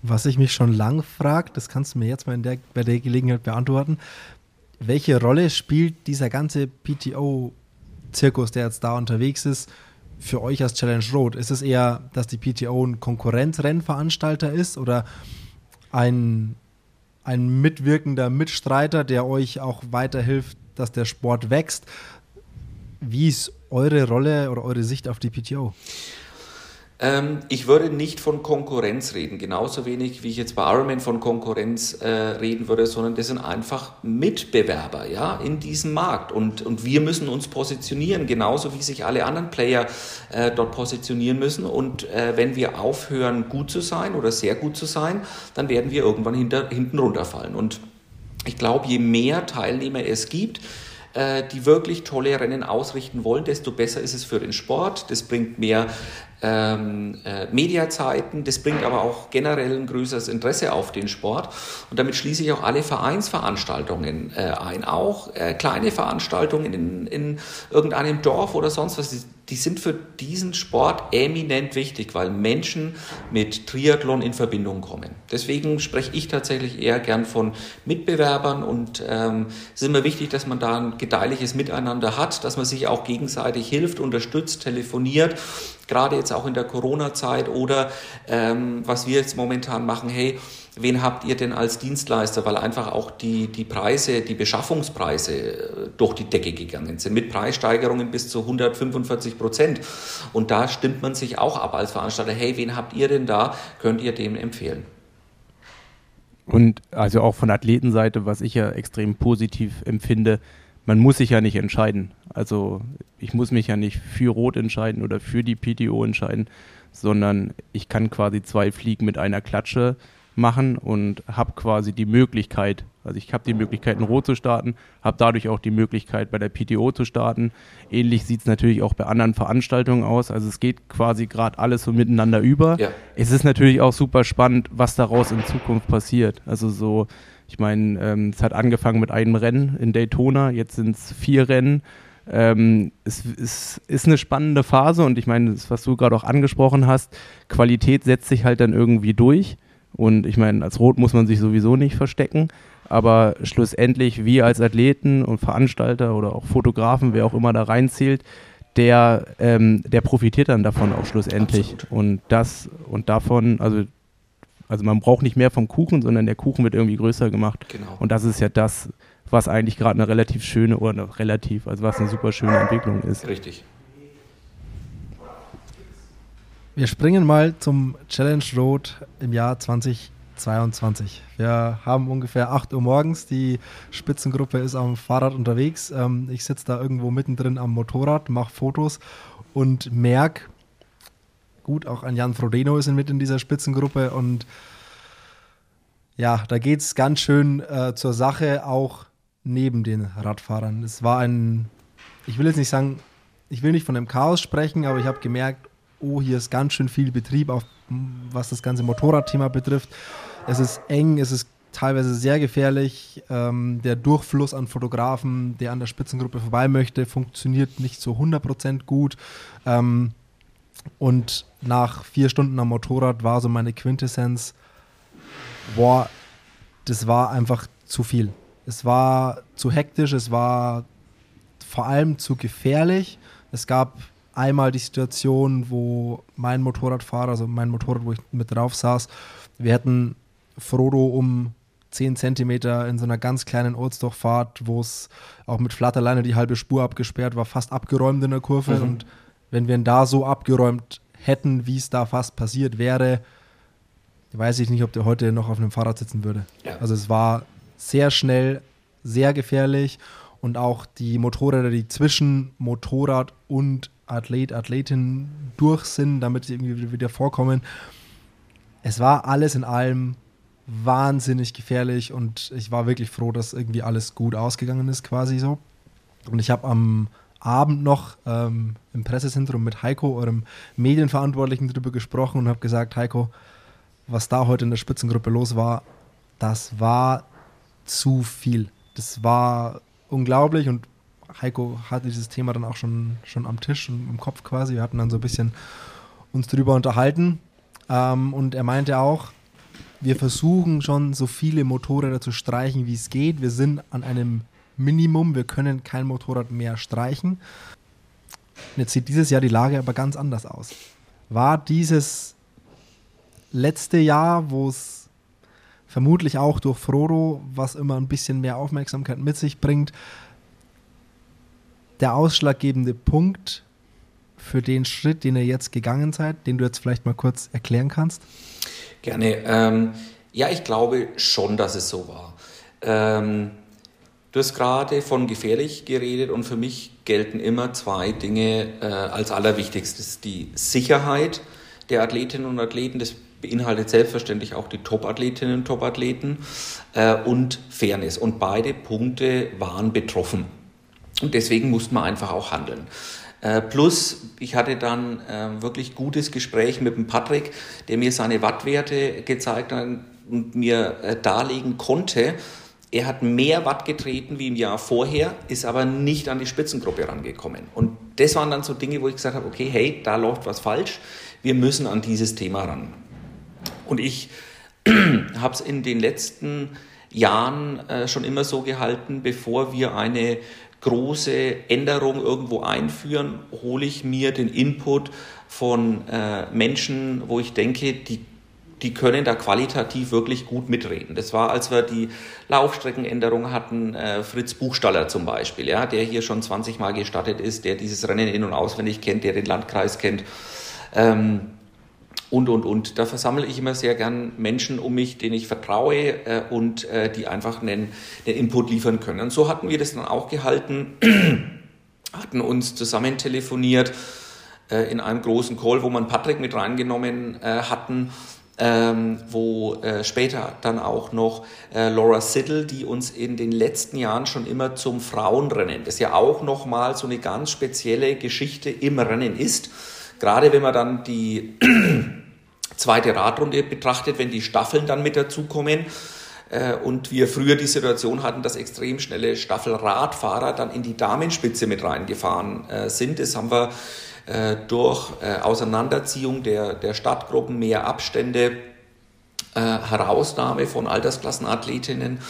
Was ich mich schon lang frage, das kannst du mir jetzt mal der, bei der Gelegenheit beantworten. Welche Rolle spielt dieser ganze PTO-Zirkus, der jetzt da unterwegs ist, für euch als Challenge Road? Ist es eher, dass die PTO ein Konkurrenzrennveranstalter ist oder ein, ein mitwirkender Mitstreiter, der euch auch weiterhilft, dass der Sport wächst? Wie ist eure Rolle oder eure Sicht auf die PTO? Ähm, ich würde nicht von Konkurrenz reden, genauso wenig wie ich jetzt bei Ironman von Konkurrenz äh, reden würde, sondern das sind einfach Mitbewerber ja, in diesem Markt. Und, und wir müssen uns positionieren, genauso wie sich alle anderen Player äh, dort positionieren müssen. Und äh, wenn wir aufhören, gut zu sein oder sehr gut zu sein, dann werden wir irgendwann hinter, hinten runterfallen. Und ich glaube, je mehr Teilnehmer es gibt, äh, die wirklich tolle Rennen ausrichten wollen, desto besser ist es für den Sport. Das bringt mehr ähm, äh, Mediazeiten. Das bringt aber auch generell ein größeres Interesse auf den Sport. Und damit schließe ich auch alle Vereinsveranstaltungen äh, ein. Auch äh, kleine Veranstaltungen in, in irgendeinem Dorf oder sonst was die sind für diesen Sport eminent wichtig, weil Menschen mit Triathlon in Verbindung kommen. Deswegen spreche ich tatsächlich eher gern von Mitbewerbern und ähm, es ist immer wichtig, dass man da ein gedeihliches Miteinander hat, dass man sich auch gegenseitig hilft, unterstützt, telefoniert, gerade jetzt auch in der Corona-Zeit oder ähm, was wir jetzt momentan machen, hey, wen habt ihr denn als Dienstleister, weil einfach auch die, die Preise, die Beschaffungspreise äh, durch die Decke gegangen sind, mit Preissteigerungen bis zu 145 Prozent. Und da stimmt man sich auch ab als Veranstalter, hey, wen habt ihr denn da, könnt ihr dem empfehlen? Und also auch von Athletenseite, was ich ja extrem positiv empfinde, man muss sich ja nicht entscheiden. Also ich muss mich ja nicht für Rot entscheiden oder für die PTO entscheiden, sondern ich kann quasi zwei Fliegen mit einer Klatsche machen und habe quasi die Möglichkeit, also ich habe die Möglichkeit, in Rot zu starten, habe dadurch auch die Möglichkeit, bei der PTO zu starten. Ähnlich sieht es natürlich auch bei anderen Veranstaltungen aus. Also es geht quasi gerade alles so miteinander über. Ja. Es ist natürlich auch super spannend, was daraus in Zukunft passiert. Also so, ich meine, ähm, es hat angefangen mit einem Rennen in Daytona, jetzt sind es vier Rennen. Ähm, es, es, ist eine spannende Phase und ich meine, was du gerade auch angesprochen hast, Qualität setzt sich halt dann irgendwie durch. Und ich meine, als Rot muss man sich sowieso nicht verstecken. Aber schlussendlich, wir als Athleten und Veranstalter oder auch Fotografen, wer auch immer da reinzählt, der, ähm, der profitiert dann davon auch schlussendlich. Absolut. Und das und davon, also, also man braucht nicht mehr vom Kuchen, sondern der Kuchen wird irgendwie größer gemacht. Genau. Und das ist ja das, was eigentlich gerade eine relativ schöne oder eine relativ, also was eine super schöne Entwicklung ist. Richtig. Wir springen mal zum Challenge Road im Jahr 2022. Wir haben ungefähr 8 Uhr morgens. Die Spitzengruppe ist am Fahrrad unterwegs. Ähm, ich sitze da irgendwo mittendrin am Motorrad, mache Fotos und merke, gut, auch ein Jan Frodeno ist mit in dieser Spitzengruppe und ja, da geht es ganz schön äh, zur Sache, auch neben den Radfahrern. Es war ein, ich will jetzt nicht sagen, ich will nicht von einem Chaos sprechen, aber ich habe gemerkt, oh, hier ist ganz schön viel Betrieb, auch was das ganze Motorradthema betrifft. Es ist eng, es ist teilweise sehr gefährlich. Ähm, der Durchfluss an Fotografen, der an der Spitzengruppe vorbei möchte, funktioniert nicht so 100% gut. Ähm, und nach vier Stunden am Motorrad war so meine Quintessenz, boah, das war einfach zu viel. Es war zu hektisch, es war vor allem zu gefährlich. Es gab einmal die Situation, wo mein Motorradfahrer, also mein Motorrad, wo ich mit drauf saß, wir hätten Frodo um 10 Zentimeter in so einer ganz kleinen Ortsdurchfahrt, wo es auch mit Flatterleine die halbe Spur abgesperrt war, fast abgeräumt in der Kurve. Mhm. Und wenn wir ihn da so abgeräumt hätten, wie es da fast passiert wäre, weiß ich nicht, ob der heute noch auf einem Fahrrad sitzen würde. Ja. Also es war sehr schnell, sehr gefährlich und auch die Motorräder, die zwischen Motorrad und Athlet, Athletin durch sind, damit sie irgendwie wieder vorkommen. Es war alles in allem wahnsinnig gefährlich und ich war wirklich froh, dass irgendwie alles gut ausgegangen ist, quasi so. Und ich habe am Abend noch ähm, im Pressezentrum mit Heiko, eurem Medienverantwortlichen, darüber gesprochen und habe gesagt, Heiko, was da heute in der Spitzengruppe los war, das war zu viel. Das war unglaublich und Heiko hatte dieses Thema dann auch schon, schon am Tisch und im Kopf quasi. Wir hatten dann so ein bisschen uns drüber unterhalten. Ähm, und er meinte auch, wir versuchen schon so viele Motorräder zu streichen, wie es geht. Wir sind an einem Minimum. Wir können kein Motorrad mehr streichen. Und jetzt sieht dieses Jahr die Lage aber ganz anders aus. War dieses letzte Jahr, wo es vermutlich auch durch Frodo, was immer ein bisschen mehr Aufmerksamkeit mit sich bringt, der ausschlaggebende Punkt für den Schritt, den ihr jetzt gegangen seid, den du jetzt vielleicht mal kurz erklären kannst? Gerne. Ähm, ja, ich glaube schon, dass es so war. Ähm, du hast gerade von gefährlich geredet und für mich gelten immer zwei Dinge äh, als allerwichtigstes. Die Sicherheit der Athletinnen und Athleten, das beinhaltet selbstverständlich auch die Top-Athletinnen und Top-Athleten äh, und Fairness. Und beide Punkte waren betroffen. Und deswegen musste man einfach auch handeln. Äh, plus, ich hatte dann äh, wirklich gutes Gespräch mit dem Patrick, der mir seine Wattwerte gezeigt hat und mir äh, darlegen konnte. Er hat mehr Watt getreten wie im Jahr vorher, ist aber nicht an die Spitzengruppe rangekommen. Und das waren dann so Dinge, wo ich gesagt habe, okay, hey, da läuft was falsch. Wir müssen an dieses Thema ran. Und ich [clears throat] habe es in den letzten Jahren äh, schon immer so gehalten, bevor wir eine große Änderung irgendwo einführen, hole ich mir den Input von äh, Menschen, wo ich denke, die die können da qualitativ wirklich gut mitreden. Das war, als wir die Laufstreckenänderung hatten, äh, Fritz Buchstaller zum Beispiel, ja, der hier schon 20 Mal gestattet ist, der dieses Rennen in- und auswendig kennt, der den Landkreis kennt. Ähm, und, und, und. Da versammle ich immer sehr gern Menschen um mich, denen ich vertraue äh, und äh, die einfach einen, einen Input liefern können. Und so hatten wir das dann auch gehalten, [clears throat] hatten uns zusammen telefoniert äh, in einem großen Call, wo man Patrick mit reingenommen äh, hatten. Ähm, wo äh, später dann auch noch äh, Laura Siddle, die uns in den letzten Jahren schon immer zum Frauenrennen, das ja auch nochmal so eine ganz spezielle Geschichte im Rennen ist, gerade wenn man dann die [clears throat] zweite Radrunde betrachtet, wenn die Staffeln dann mit dazukommen äh, und wir früher die Situation hatten, dass extrem schnelle Staffelradfahrer dann in die Damenspitze mit reingefahren äh, sind. Das haben wir äh, durch Auseinanderziehung der, der Stadtgruppen, mehr Abstände, Herausnahme von Altersklassenathletinnen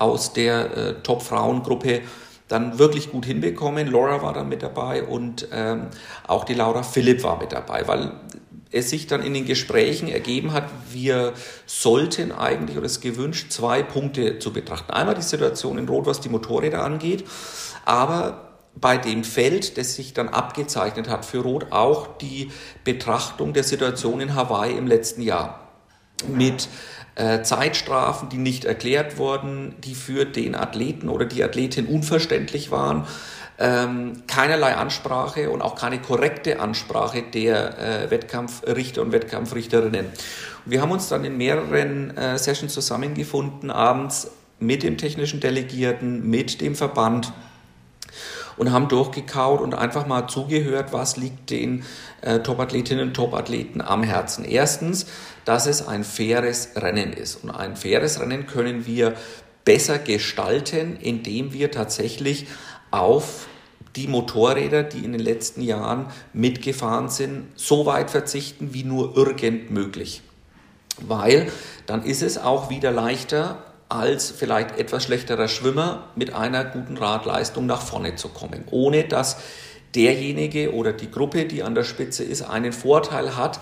aus der Top-Frauengruppe dann wirklich gut hinbekommen. Laura war dann mit dabei und ähm, auch die Laura Philipp war mit dabei, weil es sich dann in den Gesprächen ergeben hat, wir sollten eigentlich oder es gewünscht, zwei Punkte zu betrachten. Einmal die Situation in Rot, was die Motorräder angeht, aber bei dem Feld, das sich dann abgezeichnet hat für Rot, auch die Betrachtung der Situation in Hawaii im letzten Jahr. Mit äh, Zeitstrafen, die nicht erklärt wurden, die für den Athleten oder die Athletin unverständlich waren, ähm, keinerlei Ansprache und auch keine korrekte Ansprache der äh, Wettkampfrichter und Wettkampfrichterinnen. Wir haben uns dann in mehreren äh, Sessions zusammengefunden, abends mit dem technischen Delegierten, mit dem Verband und haben durchgekaut und einfach mal zugehört, was liegt den äh, Top-Athletinnen und Top-Athleten am Herzen. Erstens, dass es ein faires Rennen ist. Und ein faires Rennen können wir besser gestalten, indem wir tatsächlich auf die Motorräder, die in den letzten Jahren mitgefahren sind, so weit verzichten wie nur irgend möglich. Weil dann ist es auch wieder leichter, als vielleicht etwas schlechterer Schwimmer mit einer guten Radleistung nach vorne zu kommen, ohne dass derjenige oder die Gruppe, die an der Spitze ist, einen Vorteil hat.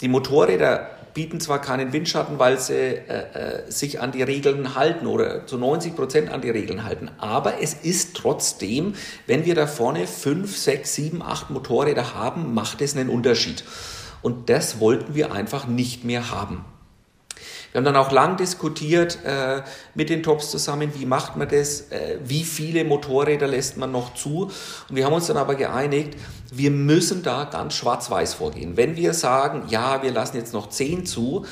Die Motorräder bieten zwar keinen Windschatten, weil sie äh, äh, sich an die Regeln halten oder zu 90 Prozent an die Regeln halten, aber es ist trotzdem, wenn wir da vorne fünf, sechs, sieben, acht Motorräder haben, macht es einen Unterschied. Und das wollten wir einfach nicht mehr haben. Wir haben dann auch lang diskutiert äh, mit den Tops zusammen, wie macht man das, äh, wie viele Motorräder lässt man noch zu. Und wir haben uns dann aber geeinigt, wir müssen da ganz schwarz-weiß vorgehen. Wenn wir sagen, ja, wir lassen jetzt noch zehn zu,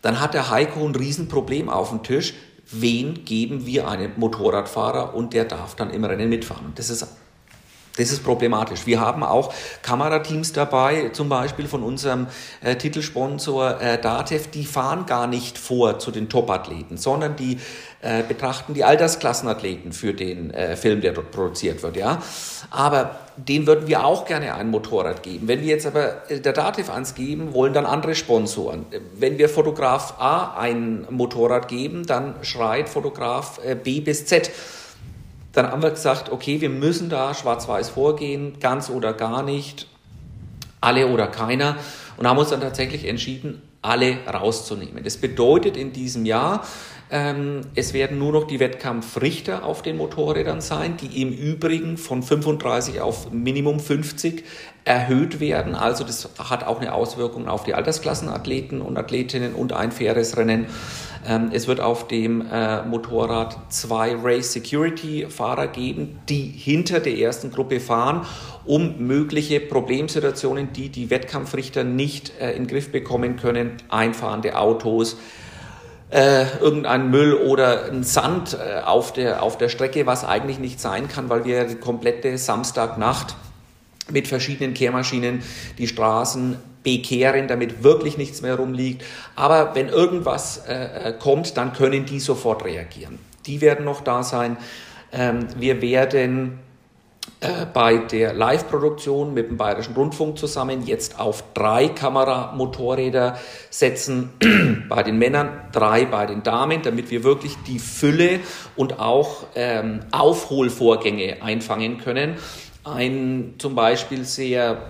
dann hat der Heiko ein Riesenproblem auf dem Tisch. Wen geben wir einem Motorradfahrer und der darf dann im Rennen mitfahren? Das ist das ist problematisch. Wir haben auch Kamerateams dabei, zum Beispiel von unserem äh, Titelsponsor äh, Datev, die fahren gar nicht vor zu den Top-Athleten, sondern die äh, betrachten die Altersklassenathleten für den äh, Film, der dort produziert wird. Ja? Aber den würden wir auch gerne ein Motorrad geben. Wenn wir jetzt aber äh, der Dativ eins geben, wollen dann andere Sponsoren. Wenn wir Fotograf A ein Motorrad geben, dann schreit Fotograf äh, B bis Z dann haben wir gesagt, okay, wir müssen da schwarz-weiß vorgehen, ganz oder gar nicht, alle oder keiner. Und haben uns dann tatsächlich entschieden, alle rauszunehmen. Das bedeutet in diesem Jahr, ähm, es werden nur noch die Wettkampfrichter auf den Motorrädern sein, die im Übrigen von 35 auf Minimum 50 erhöht werden. Also das hat auch eine Auswirkung auf die Altersklassenathleten und Athletinnen und ein faires Rennen. Ähm, es wird auf dem äh, Motorrad zwei Race Security Fahrer geben, die hinter der ersten Gruppe fahren, um mögliche Problemsituationen, die die Wettkampfrichter nicht äh, in den Griff bekommen können, einfahrende Autos, äh, irgendein Müll oder ein Sand äh, auf, der, auf der Strecke, was eigentlich nicht sein kann, weil wir die komplette Samstagnacht mit verschiedenen Kehrmaschinen die Straßen bekehren, damit wirklich nichts mehr rumliegt. Aber wenn irgendwas äh, äh, kommt, dann können die sofort reagieren. Die werden noch da sein. Ähm, wir werden äh, bei der Live-Produktion mit dem Bayerischen Rundfunk zusammen jetzt auf drei Kameramotorräder setzen, [clears throat] bei den Männern, drei bei den Damen, damit wir wirklich die Fülle und auch ähm, Aufholvorgänge einfangen können. Ein zum Beispiel sehr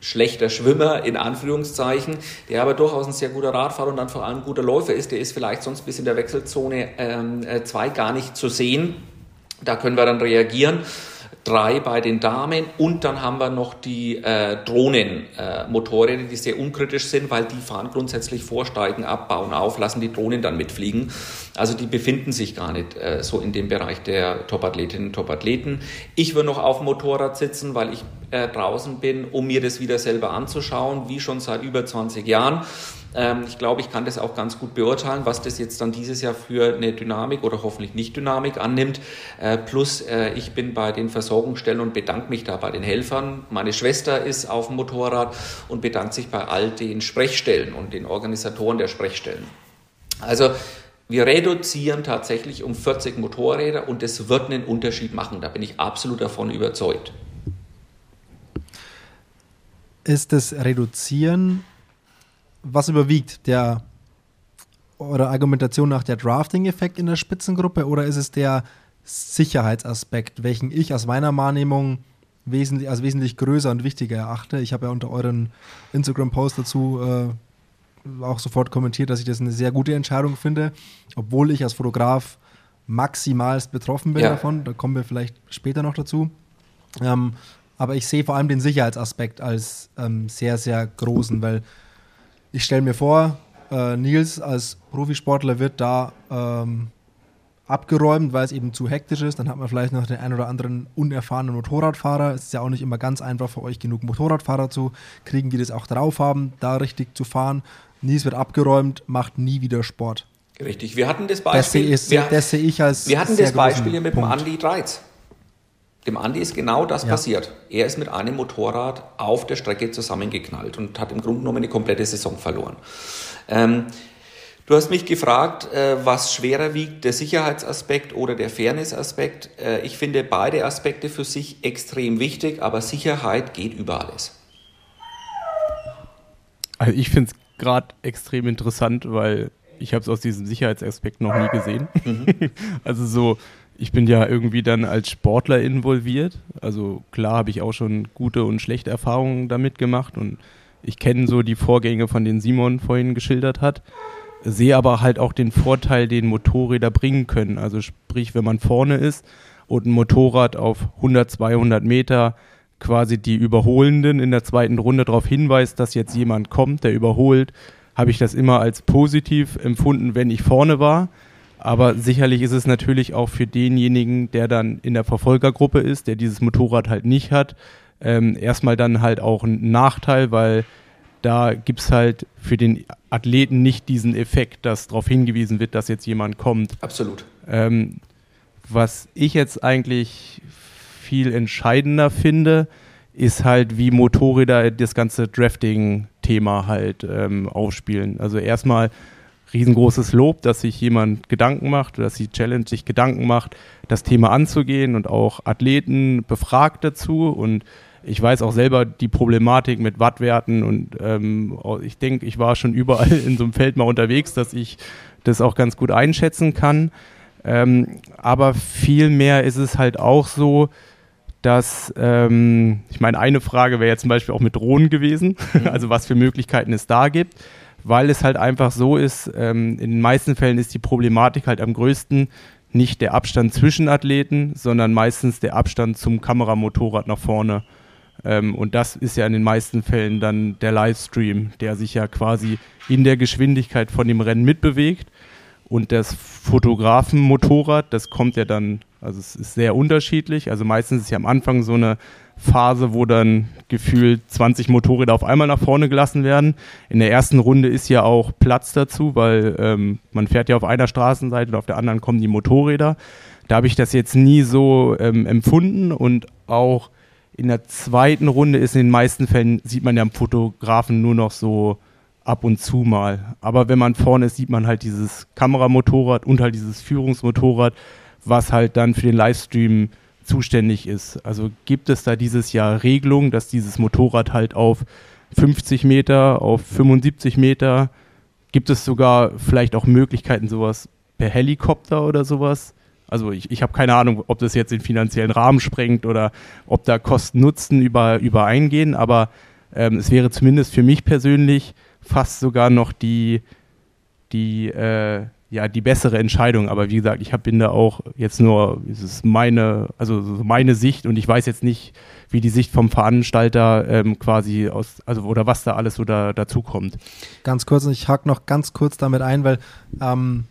schlechter Schwimmer in Anführungszeichen, der aber durchaus ein sehr guter Radfahrer und dann vor allem guter Läufer ist, der ist vielleicht sonst bis in der Wechselzone 2 ähm, äh, gar nicht zu sehen. Da können wir dann reagieren drei bei den Damen und dann haben wir noch die äh, Drohnenmotorräder, äh, die sehr unkritisch sind, weil die fahren grundsätzlich vorsteigen, abbauen auf, lassen die Drohnen dann mitfliegen. Also die befinden sich gar nicht äh, so in dem Bereich der Top-Athletinnen und Top-Athleten. Ich würde noch auf dem Motorrad sitzen, weil ich äh, draußen bin, um mir das wieder selber anzuschauen, wie schon seit über 20 Jahren. Ähm, ich glaube, ich kann das auch ganz gut beurteilen, was das jetzt dann dieses Jahr für eine Dynamik oder hoffentlich nicht Dynamik annimmt. Äh, plus, äh, ich bin bei den Versorgungsstellen und bedanke mich da bei den Helfern. Meine Schwester ist auf dem Motorrad und bedankt sich bei all den Sprechstellen und den Organisatoren der Sprechstellen. Also, wir reduzieren tatsächlich um 40 Motorräder und es wird einen Unterschied machen. Da bin ich absolut davon überzeugt. Ist das Reduzieren was überwiegt? Der oder Argumentation nach der Drafting-Effekt in der Spitzengruppe oder ist es der Sicherheitsaspekt, welchen ich aus meiner Wahrnehmung wesentlich, als wesentlich größer und wichtiger erachte? Ich habe ja unter euren Instagram-Post dazu äh, auch sofort kommentiert, dass ich das eine sehr gute Entscheidung finde, obwohl ich als Fotograf maximalst betroffen bin Ja. davon. Da kommen wir vielleicht später noch dazu. Ähm, aber ich sehe vor allem den Sicherheitsaspekt als ähm, sehr, sehr großen, weil ich stelle mir vor, äh, Nils als Profisportler wird da ähm, abgeräumt, weil es eben zu hektisch ist. Dann hat man vielleicht noch den ein oder anderen unerfahrenen Motorradfahrer. Es ist ja auch nicht immer ganz einfach für euch genug Motorradfahrer zu kriegen, die das auch drauf haben, da richtig zu fahren. Nils wird abgeräumt, macht nie wieder Sport. Richtig. Wir hatten das Das sehe Beispiel. ich, wir, das sehe ich als wir hatten das Beispiel mit dem Punkt. Andi Dreiz. Dem Andi ist genau das Ja. passiert. Er ist mit einem Motorrad auf der Strecke zusammengeknallt und hat im Grunde genommen eine komplette Saison verloren. Ähm, du hast mich gefragt, äh, was schwerer wiegt, der Sicherheitsaspekt oder der Fairnessaspekt. Äh, ich finde beide Aspekte für sich extrem wichtig, aber Sicherheit geht über alles. Also ich finde es gerade extrem interessant, weil ich habe es aus diesem Sicherheitsaspekt noch nie gesehen. [laughs] also so, ich bin ja irgendwie dann als Sportler involviert. Also klar habe ich auch schon gute und schlechte Erfahrungen damit gemacht und ich kenne so die Vorgänge, von denen Simon vorhin geschildert hat. Sehe aber halt auch den Vorteil, den Motorräder bringen können. Also sprich, wenn man vorne ist und ein Motorrad auf 100, 200 Meter quasi die Überholenden in der zweiten Runde darauf hinweist, dass jetzt jemand kommt, der überholt, habe ich das immer als positiv empfunden, wenn ich vorne war. Aber sicherlich ist es natürlich auch für denjenigen, der dann in der Verfolgergruppe ist, der dieses Motorrad halt nicht hat, ähm, erstmal dann halt auch ein Nachteil, weil da gibt es halt für den Athleten nicht diesen Effekt, dass darauf hingewiesen wird, dass jetzt jemand kommt. Absolut. Ähm, was ich jetzt eigentlich viel entscheidender finde, ist halt, wie Motorräder das ganze Drafting-Thema halt ähm, aufspielen. Also erstmal riesengroßes Lob, dass sich jemand Gedanken macht, dass die Challenge sich Gedanken macht, das Thema anzugehen und auch Athleten befragt dazu. Und ich weiß auch selber die Problematik mit Wattwerten und ähm, ich denke, ich war schon überall in so einem Feld mal unterwegs, dass ich das auch ganz gut einschätzen kann. Ähm, aber vielmehr ist es halt auch so, dass, ähm, ich meine, eine Frage wäre jetzt zum Beispiel auch mit Drohnen gewesen, [laughs] also was für Möglichkeiten es da gibt, weil es halt einfach so ist, ähm, in den meisten Fällen ist die Problematik halt am größten nicht der Abstand zwischen Athleten, sondern meistens der Abstand zum Kameramotorrad nach vorne. Ähm, und das ist ja in den meisten Fällen dann der Livestream, der sich ja quasi in der Geschwindigkeit von dem Rennen mitbewegt. Und das Fotografenmotorrad, das kommt ja dann, also es ist sehr unterschiedlich. Also meistens ist ja am Anfang so eine Phase, wo dann gefühlt 20 Motorräder auf einmal nach vorne gelassen werden. In der ersten Runde ist ja auch Platz dazu, weil ähm, man fährt ja auf einer Straßenseite und auf der anderen kommen die Motorräder. Da habe ich das jetzt nie so ähm, empfunden und auch in der zweiten Runde ist in den meisten Fällen, sieht man ja am Fotografen nur noch so ab und zu mal. Aber wenn man vorne ist, sieht man halt dieses Kameramotorrad und halt dieses Führungsmotorrad, was halt dann für den Livestream zuständig ist. Also gibt es da dieses Jahr Regelungen, dass dieses Motorrad halt auf 50 Meter, auf 75 Meter, gibt es sogar vielleicht auch Möglichkeiten, sowas per Helikopter oder sowas? Also ich, ich habe keine Ahnung, ob das jetzt den finanziellen Rahmen sprengt oder ob da Kosten-Nutzen über, übereingehen, aber ähm, es wäre zumindest für mich persönlich fast sogar noch die, die, äh, ja, die bessere Entscheidung. Aber wie gesagt, ich bin da auch jetzt nur, es ist meine, also so meine Sicht und ich weiß jetzt nicht, wie die Sicht vom Veranstalter ähm, quasi aus, also oder was da alles so da, dazu kommt. Ganz kurz, und ich hake noch ganz kurz damit ein, weil ähm,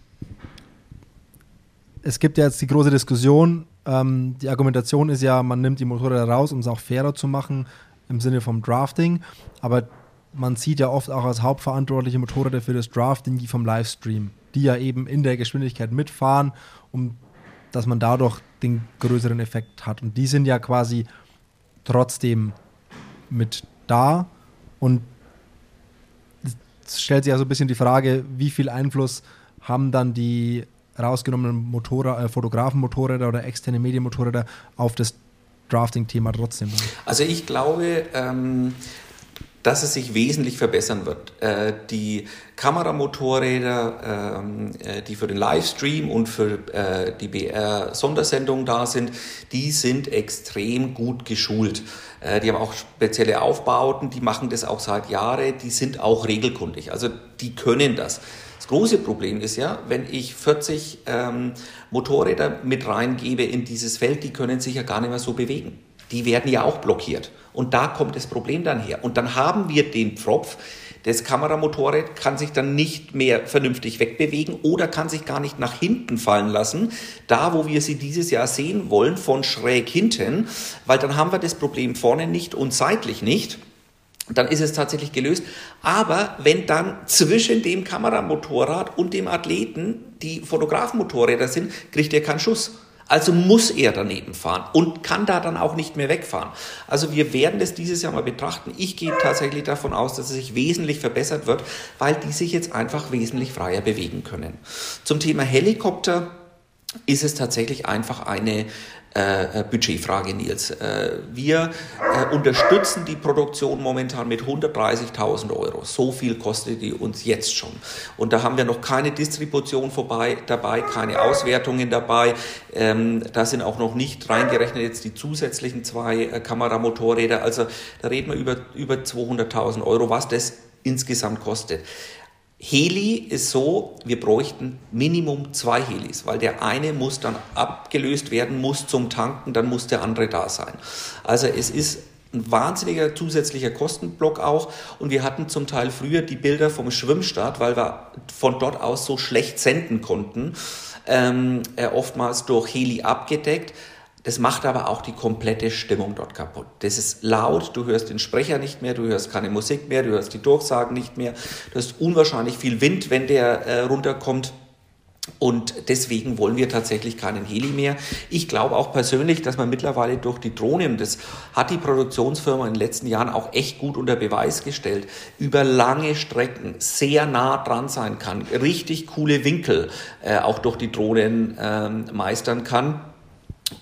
es gibt ja jetzt die große Diskussion. Ähm, die Argumentation ist ja, man nimmt die Motorräder raus, um es auch fairer zu machen im Sinne vom Drafting. Aber man sieht ja oft auch als hauptverantwortliche Motorräder für das Drafting die vom Livestream, die ja eben in der Geschwindigkeit mitfahren, um dass man dadurch den größeren Effekt hat. Und die sind ja quasi trotzdem mit da und es stellt sich ja so ein bisschen die Frage, wie viel Einfluss haben dann die rausgenommenen Motorrad, äh, Fotografenmotorräder oder externe Medienmotorräder auf das Drafting-Thema trotzdem? Also ich glaube, ähm, dass es sich wesentlich verbessern wird. Äh, die Kameramotorräder, ähm, äh, die für den Livestream und für äh, die BR-Sondersendung da sind, die sind extrem gut geschult. Die haben auch spezielle Aufbauten, die machen das auch seit Jahren, die sind auch regelkundig. Also die können das. Das große Problem ist ja, wenn ich 40 ähm, Motorräder mit reingebe in dieses Feld, die können sich ja gar nicht mehr so bewegen. Die werden ja auch blockiert. Und da kommt das Problem dann her. Und dann haben wir den Pfropf, das Kameramotorrad kann sich dann nicht mehr vernünftig wegbewegen oder kann sich gar nicht nach hinten fallen lassen, da wo wir sie dieses Jahr sehen wollen, von schräg hinten, weil dann haben wir das Problem vorne nicht und seitlich nicht dann ist es tatsächlich gelöst. Aber wenn dann zwischen dem Kameramotorrad und dem Athleten die Fotografenmotorräder sind, kriegt er keinen Schuss. Also muss er daneben fahren und kann da dann auch nicht mehr wegfahren. Also wir werden das dieses Jahr mal betrachten. Ich gehe tatsächlich davon aus, dass es sich wesentlich verbessert wird, weil die sich jetzt einfach wesentlich freier bewegen können. Zum Thema Helikopter ist es tatsächlich einfach eine äh, äh, Budgetfrage, Nils. Äh, wir äh, unterstützen die Produktion momentan mit 130.000 Euro. So viel kostet die uns jetzt schon. Und da haben wir noch keine Distribution vorbei, dabei, keine Auswertungen dabei. Ähm, da sind auch noch nicht reingerechnet jetzt die zusätzlichen zwei äh, Kameramotorräder. Also da reden wir über, über 200.000 Euro, was das insgesamt kostet. Heli ist so, wir bräuchten Minimum zwei Helis, weil der eine muss dann abgelöst werden, muss zum Tanken, dann muss der andere da sein. Also es ist ein wahnsinniger zusätzlicher Kostenblock auch. Und wir hatten zum Teil früher die Bilder vom Schwimmstart, weil wir von dort aus so schlecht senden konnten, ähm, äh, oftmals durch Heli abgedeckt. Das macht aber auch die komplette Stimmung dort kaputt. Das ist laut, du hörst den Sprecher nicht mehr, du hörst keine Musik mehr, du hörst die Durchsagen nicht mehr, du hast unwahrscheinlich viel Wind, wenn der äh, runterkommt. Und deswegen wollen wir tatsächlich keinen Heli mehr. Ich glaube auch persönlich, dass man mittlerweile durch die Drohnen, das hat die Produktionsfirma in den letzten Jahren auch echt gut unter Beweis gestellt, über lange Strecken sehr nah dran sein kann, richtig coole Winkel äh, auch durch die Drohnen äh, meistern kann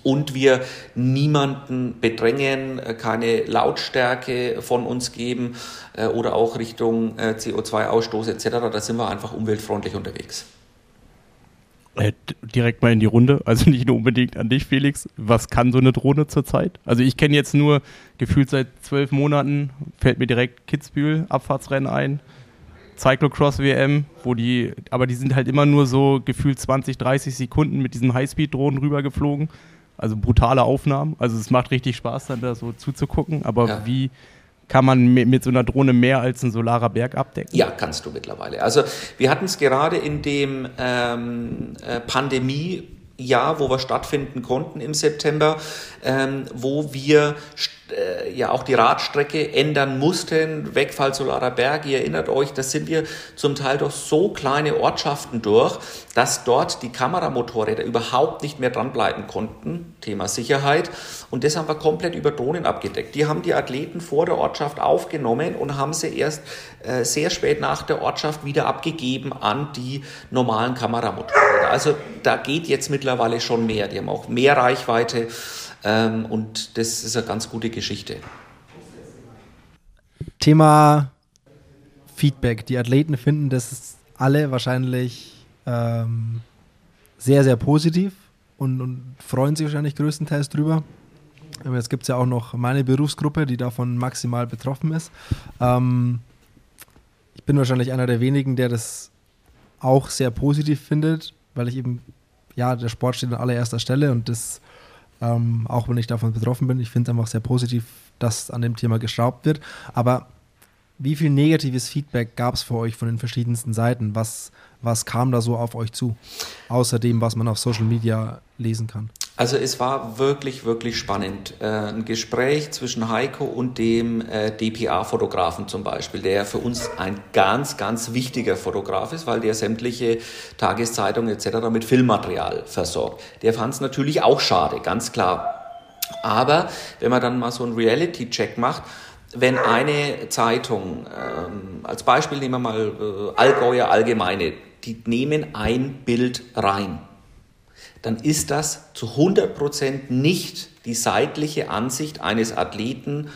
und wir niemanden bedrängen, äh, keine Lautstärke von uns geben äh, oder auch Richtung äh, CO2-Ausstoß etc. Da sind wir einfach umweltfreundlich unterwegs. Direkt mal in die Runde, also nicht nur unbedingt an dich, Felix. Was kann so eine Drohne zurzeit? Also ich kenne jetzt nur gefühlt seit zwölf Monaten, fällt mir direkt Kitzbühel, Abfahrtsrennen ein. Cyclocross WM, wo die, aber die sind halt immer nur so gefühlt 20, 30 Sekunden mit diesen Highspeed-Drohnen rübergeflogen. Also brutale Aufnahmen. Also es macht richtig Spaß, dann da so zuzugucken. Aber ja. wie kann man mit, so einer Drohne mehr als ein solarer Berg abdecken? Ja, kannst du mittlerweile. Also wir hatten es gerade in dem ähm, äh, Pandemiejahr, wo wir stattfinden konnten im September, ähm, wo wir äh, ja auch die Radstrecke ändern mussten. Wegfall Solarer Berg, ihr erinnert euch, das sind wir zum Teil durch so kleine Ortschaften durch, dass dort die Kameramotorräder überhaupt nicht mehr dranbleiben konnten. Thema Sicherheit. Und das haben wir komplett über Drohnen abgedeckt. Die haben die Athleten vor der Ortschaft aufgenommen und haben sie erst äh, sehr spät nach der Ortschaft wieder abgegeben an die normalen Kameramotorräder. Also da geht jetzt mittlerweile schon mehr. Die haben auch mehr Reichweite. Ähm, und das ist eine ganz gute Geschichte. Thema Feedback. Die Athleten finden das alle wahrscheinlich ähm, sehr, sehr positiv und, und, freuen sich wahrscheinlich größtenteils drüber. Jetzt gibt es ja auch noch meine Berufsgruppe, die davon maximal betroffen ist. Ähm, ich bin wahrscheinlich einer der wenigen, der das auch sehr positiv findet, weil ich eben, ja, der Sport steht an allererster Stelle und das ähm, auch wenn ich davon betroffen bin. Ich finde es einfach sehr positiv, dass an dem Thema geschraubt wird. Aber wie viel negatives Feedback gab es für euch von den verschiedensten Seiten? Was, was kam da so auf euch zu? Außer dem, was man auf Social Media lesen kann. Also es war wirklich, wirklich spannend. Äh, ein Gespräch zwischen Heiko und dem äh, DPA-Fotografen zum Beispiel, der für uns ein ganz, ganz wichtiger Fotograf ist, weil der sämtliche Tageszeitungen etc. mit Filmmaterial versorgt. Der fand es natürlich auch schade, ganz klar. Aber wenn man dann mal so einen Reality-Check macht, wenn eine Zeitung, ähm, als Beispiel nehmen wir mal äh, Allgäuer Allgemeine, die nehmen ein Bild rein dann ist das zu 100% nicht die seitliche Ansicht eines Athleten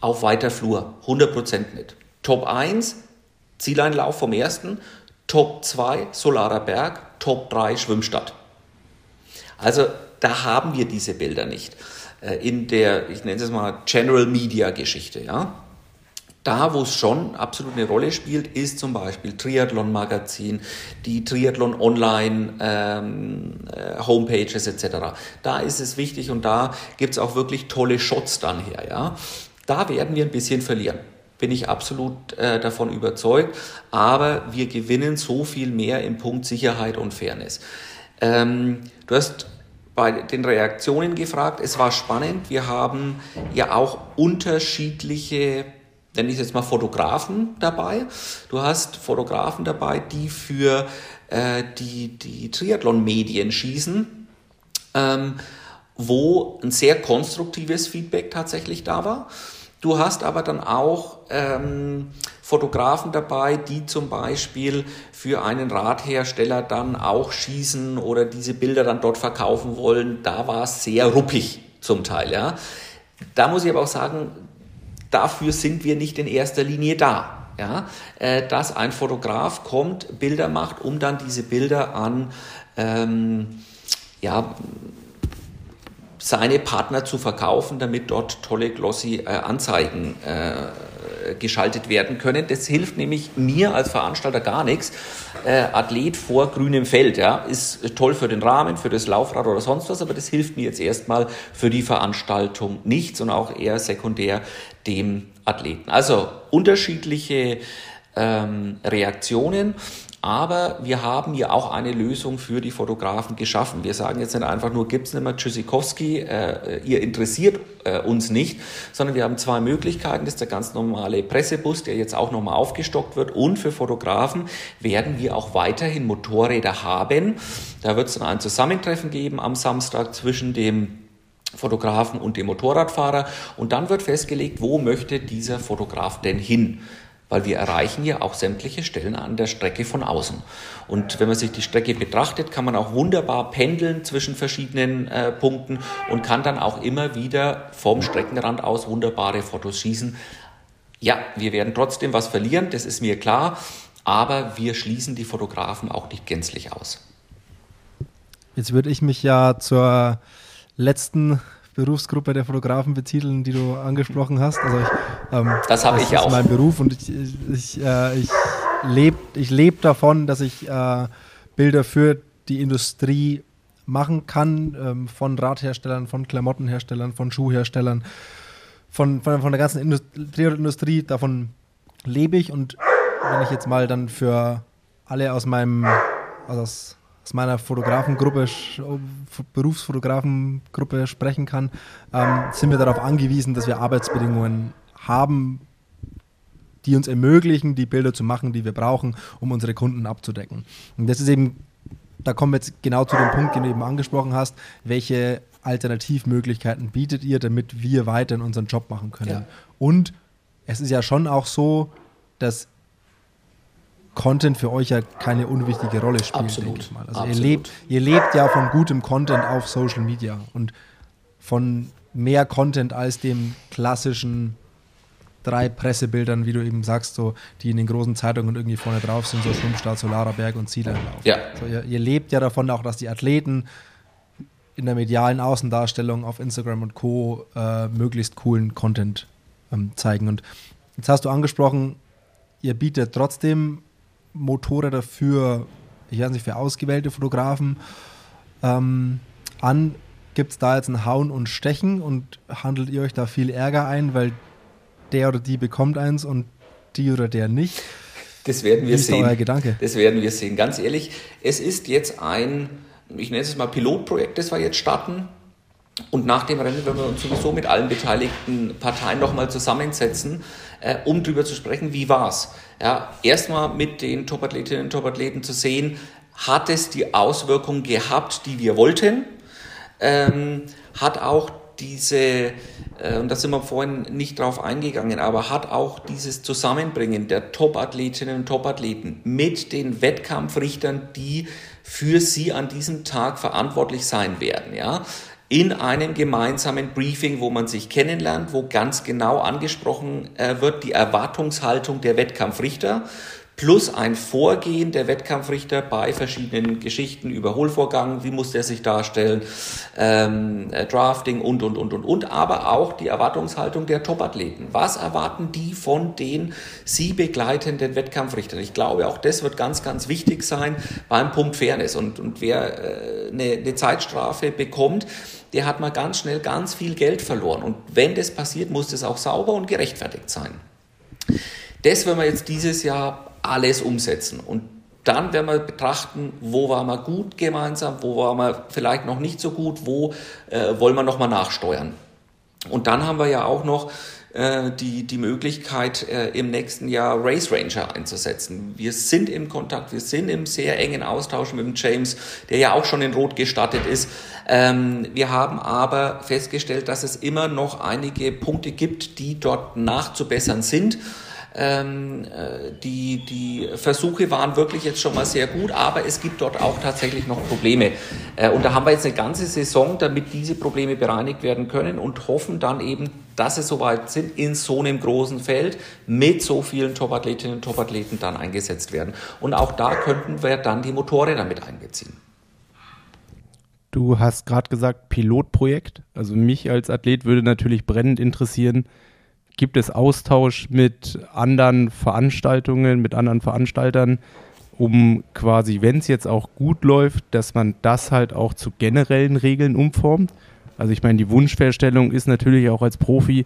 auf weiter Flur. 100% nicht. Top 1, Zieleinlauf vom ersten, Top 2, Solarer Berg, Top 3, Schwimmstadt. Also da haben wir diese Bilder nicht. Äh, in der, ich nenne es mal General Media Geschichte, ja. Da, wo es schon absolut eine Rolle spielt, ist zum Beispiel Triathlon Magazin, die Triathlon Online ähm, äh, Homepages etc. Da ist es wichtig und da gibt es auch wirklich tolle Shots dann her. Ja? Da werden wir ein bisschen verlieren bin ich absolut äh, davon überzeugt. Aber wir gewinnen so viel mehr im Punkt Sicherheit und Fairness. Ähm, du hast bei den Reaktionen gefragt. Es war spannend. Wir haben ja auch unterschiedliche nenne ich jetzt mal Fotografen dabei. Du hast Fotografen dabei, die für äh, die, die Triathlon-Medien schießen, ähm, wo ein sehr konstruktives Feedback tatsächlich da war. Du hast aber dann auch ähm, Fotografen dabei, die zum Beispiel für einen Radhersteller dann auch schießen oder diese Bilder dann dort verkaufen wollen. Da war es sehr ruppig zum Teil. Ja. Da muss ich aber auch sagen, dafür sind wir nicht in erster Linie da. Ja, äh, dass ein Fotograf kommt, Bilder macht, um dann diese Bilder an ähm, ja, seine Partner zu verkaufen, damit dort tolle glossy äh, Anzeigen äh, geschaltet werden können. Das hilft nämlich mir als Veranstalter gar nichts. Äh, Athlet vor grünem Feld, ja, ist toll für den Rahmen, für das Laufrad oder sonst was, aber das hilft mir jetzt erstmal für die Veranstaltung nichts und auch eher sekundär dem Athleten. Also unterschiedliche ähm, Reaktionen. Aber wir haben ja auch eine Lösung für die Fotografen geschaffen. Wir sagen jetzt nicht einfach nur, gibt's nicht mehr Tschüssikowski, äh, ihr interessiert äh, uns nicht, sondern wir haben zwei Möglichkeiten. Das ist der ganz normale Pressebus, der jetzt auch nochmal aufgestockt wird. Und für Fotografen werden wir auch weiterhin Motorräder haben. Da wird es dann ein Zusammentreffen geben am Samstag zwischen dem Fotografen und dem Motorradfahrer. Und dann wird festgelegt, wo möchte dieser Fotograf denn hin weil wir erreichen ja auch sämtliche Stellen an der Strecke von außen. Und wenn man sich die Strecke betrachtet, kann man auch wunderbar pendeln zwischen verschiedenen äh, Punkten und kann dann auch immer wieder vom Streckenrand aus wunderbare Fotos schießen. Ja, wir werden trotzdem was verlieren, das ist mir klar, aber wir schließen die Fotografen auch nicht gänzlich aus. Jetzt würde ich mich ja zur letzten Berufsgruppe der Fotografen betiteln, die du angesprochen hast. Also ich, ähm, das habe ich ja auch. Das ist mein Beruf und ich, ich, äh, ich lebe ich leb davon, dass ich äh, Bilder für die Industrie machen kann, ähm, von Radherstellern, von Klamottenherstellern, von Schuhherstellern, von, von, von der ganzen Industrie. Davon lebe ich und wenn ich jetzt mal dann für alle aus meinem, also aus aus meiner Fotografengruppe, Berufsfotografengruppe sprechen kann, ähm, sind wir darauf angewiesen, dass wir Arbeitsbedingungen haben, die uns ermöglichen, die Bilder zu machen, die wir brauchen, um unsere Kunden abzudecken. Und das ist eben, da kommen wir jetzt genau zu dem Punkt, den du eben angesprochen hast, welche Alternativmöglichkeiten bietet ihr, damit wir weiter unseren Job machen können. Ja. Und es ist ja schon auch so, dass Content für euch ja keine unwichtige Rolle spielt, Absolut. denke ich mal. Also ihr lebt, ihr lebt ja von gutem Content auf Social Media und von mehr Content als dem klassischen drei Pressebildern, wie du eben sagst, so, die in den großen Zeitungen irgendwie vorne drauf sind, so Schwimmstart, Solarer Berg und Zielerlauf. Ja. So, ihr, ihr, lebt ja davon auch, dass die Athleten in der medialen Außendarstellung auf Instagram und Co. Äh, möglichst coolen Content ähm, zeigen. Und jetzt hast du angesprochen, ihr bietet trotzdem Motorräder für, ich weiß nicht, für ausgewählte Fotografen ähm, an. Gibt es da jetzt ein Hauen und Stechen und handelt ihr euch da viel Ärger ein, weil der oder die bekommt eins und die oder der nicht? Das werden wir Wie ist sehen. Euer Gedanke? Das werden wir sehen. Ganz ehrlich, es ist jetzt ein, ich nenne es mal Pilotprojekt, das wir jetzt starten. Und nach dem Rennen werden wir uns sowieso mit allen beteiligten Parteien nochmal zusammensetzen, äh, um darüber zu sprechen, wie war's. Ja, erstmal mit den Topathletinnen und Topathleten zu sehen, hat es die Auswirkung gehabt, die wir wollten? Ähm, hat auch diese, äh, und da sind wir vorhin nicht drauf eingegangen, aber hat auch dieses Zusammenbringen der Topathletinnen und Topathleten mit den Wettkampfrichtern, die für sie an diesem Tag verantwortlich sein werden, ja, in einem gemeinsamen Briefing, wo man sich kennenlernt, wo ganz genau angesprochen äh, wird die Erwartungshaltung der Wettkampfrichter plus ein Vorgehen der Wettkampfrichter bei verschiedenen Geschichten, Überholvorgang, wie muss der sich darstellen, ähm, äh, Drafting und, und, und, und, und, aber auch die Erwartungshaltung der Topathleten. Was erwarten die von den sie begleitenden Wettkampfrichtern? Ich glaube, auch das wird ganz, ganz wichtig sein beim Punkt Fairness. Und, und wer äh, eine, eine Zeitstrafe bekommt, der hat mal ganz schnell ganz viel Geld verloren. Und wenn das passiert, muss das auch sauber und gerechtfertigt sein. Das werden wir jetzt dieses Jahr alles umsetzen. Und dann werden wir betrachten, wo waren wir gut gemeinsam, wo waren wir vielleicht noch nicht so gut, wo äh, wollen wir nochmal nachsteuern. Und dann haben wir ja auch noch äh, die, die Möglichkeit, äh, im nächsten Jahr Race Ranger einzusetzen. Wir sind im Kontakt, wir sind im sehr engen Austausch mit dem James, der ja auch schon in Rot gestattet ist. Ähm, wir haben aber festgestellt, dass es immer noch einige Punkte gibt, die dort nachzubessern sind. Ähm, äh, die, die Versuche waren wirklich jetzt schon mal sehr gut, aber es gibt dort auch tatsächlich noch Probleme. Äh, und da haben wir jetzt eine ganze Saison, damit diese Probleme bereinigt werden können und hoffen dann eben, dass sie soweit sind, in so einem großen Feld mit so vielen Topathletinnen und Topathleten dann eingesetzt werden. Und auch da könnten wir dann die Motorräder mit einbeziehen. Du hast gerade gesagt Pilotprojekt. Also mich als Athlet würde natürlich brennend interessieren, gibt es Austausch mit anderen Veranstaltungen, mit anderen Veranstaltern, um quasi, wenn es jetzt auch gut läuft, dass man das halt auch zu generellen Regeln umformt. Also ich meine, die Wunschvorstellung ist natürlich auch als Profi,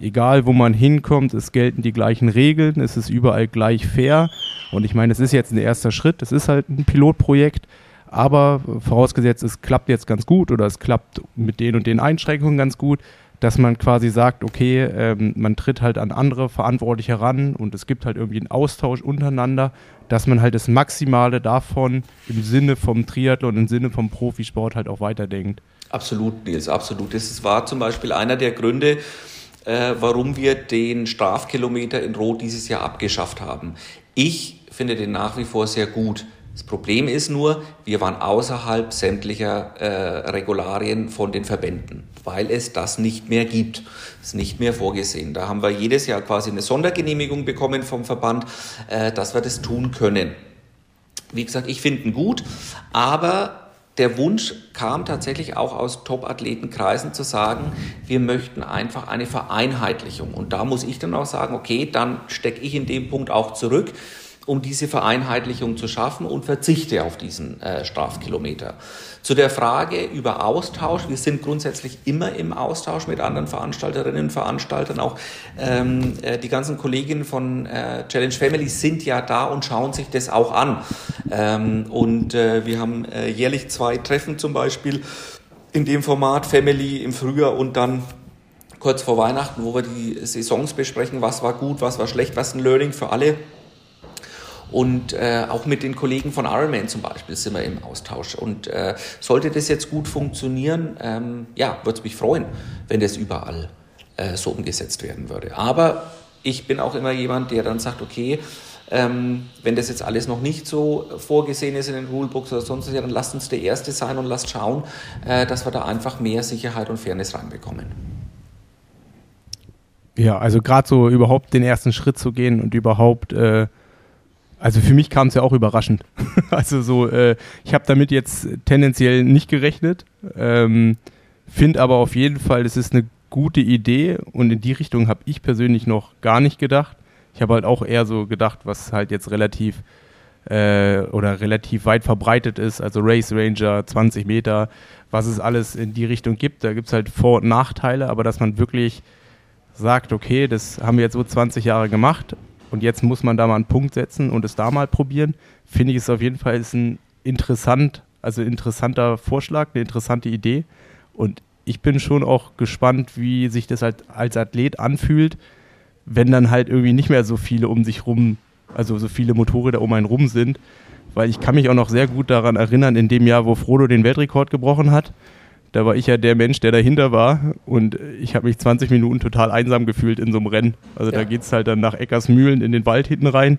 egal wo man hinkommt, es gelten die gleichen Regeln, es ist überall gleich fair. Und ich meine, es ist jetzt ein erster Schritt, es ist halt ein Pilotprojekt, aber vorausgesetzt, es klappt jetzt ganz gut oder es klappt mit den und den Einschränkungen ganz gut, dass man quasi sagt, okay, ähm, man tritt halt an andere Verantwortliche ran und es gibt halt irgendwie einen Austausch untereinander, dass man halt das Maximale davon im Sinne vom Triathlon, im Sinne vom Profisport halt auch weiterdenkt. Absolut, Nils, absolut. Das war zum Beispiel einer der Gründe, äh, warum wir den Strafkilometer in Rot dieses Jahr abgeschafft haben. Ich finde den nach wie vor sehr gut. Das Problem ist nur, wir waren außerhalb sämtlicher äh, Regularien von den Verbänden, weil es das nicht mehr gibt. Ist nicht mehr vorgesehen. Da haben wir jedes Jahr quasi eine Sondergenehmigung bekommen vom Verband, äh, dass wir das tun können. Wie gesagt, ich finde ihn gut, aber der Wunsch kam tatsächlich auch aus Top-Athletenkreisen zu sagen, wir möchten einfach eine Vereinheitlichung. Und da muss ich dann auch sagen, okay, dann stecke ich in dem Punkt auch zurück um diese Vereinheitlichung zu schaffen und verzichte auf diesen äh, Strafkilometer. Zu der Frage über Austausch. Wir sind grundsätzlich immer im Austausch mit anderen Veranstalterinnen und Veranstaltern. Auch ähm, äh, die ganzen Kolleginnen von äh, Challenge Family sind ja da und schauen sich das auch an. Ähm, und äh, wir haben äh, jährlich zwei Treffen zum Beispiel in dem Format Family im Frühjahr und dann kurz vor Weihnachten, wo wir die Saisons besprechen, was war gut, was war schlecht, was ein Learning für alle und äh, auch mit den Kollegen von Ironman zum Beispiel sind wir im Austausch. Und äh, sollte das jetzt gut funktionieren, ähm, ja, würde es mich freuen, wenn das überall äh, so umgesetzt werden würde. Aber ich bin auch immer jemand, der dann sagt, okay, ähm, wenn das jetzt alles noch nicht so vorgesehen ist in den Rulebooks oder sonst was, ja, dann lasst uns der Erste sein und lasst schauen, äh, dass wir da einfach mehr Sicherheit und Fairness reinbekommen. Ja, also gerade so überhaupt den ersten Schritt zu gehen und überhaupt äh, also für mich kam es ja auch überraschend. [laughs] also so, äh, ich habe damit jetzt tendenziell nicht gerechnet, ähm, finde aber auf jeden Fall, es ist eine gute Idee und in die Richtung habe ich persönlich noch gar nicht gedacht. Ich habe halt auch eher so gedacht, was halt jetzt relativ äh, oder relativ weit verbreitet ist, also Race Ranger, 20 Meter, was es alles in die Richtung gibt. Da gibt es halt Vor- und Nachteile, aber dass man wirklich sagt, okay, das haben wir jetzt so 20 Jahre gemacht, und jetzt muss man da mal einen Punkt setzen und es da mal probieren, finde ich es auf jeden Fall ist ein interessant, also interessanter Vorschlag, eine interessante Idee. Und ich bin schon auch gespannt, wie sich das halt als Athlet anfühlt, wenn dann halt irgendwie nicht mehr so viele um sich rum, also so viele Motorräder um einen rum sind. Weil ich kann mich auch noch sehr gut daran erinnern, in dem Jahr, wo Frodo den Weltrekord gebrochen hat da war ich ja der Mensch, der dahinter war und ich habe mich 20 Minuten total einsam gefühlt in so einem Rennen. Also ja. da geht es halt dann nach Eckersmühlen in den Wald hinten rein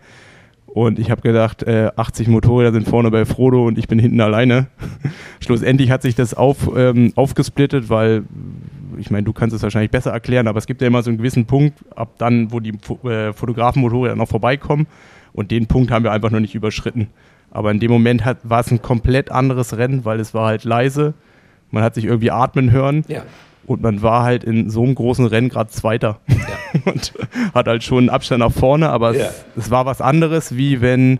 und ich habe gedacht, äh, 80 Motorräder sind vorne bei Frodo und ich bin hinten alleine. [laughs] Schlussendlich hat sich das auf, ähm, aufgesplittet, weil ich meine, du kannst es wahrscheinlich besser erklären, aber es gibt ja immer so einen gewissen Punkt, ab dann, wo die äh, Fotografenmotorräder noch vorbeikommen Und den Punkt haben wir einfach noch nicht überschritten. Aber in dem Moment hat, war es ein komplett anderes Rennen, weil es war halt leise. Man hat sich irgendwie atmen hören. Ja. Und man war halt in so einem großen Rennen gerade Zweiter. Ja. [laughs] und hat halt schon einen Abstand nach vorne, aber Ja. es, es war was anderes, wie wenn,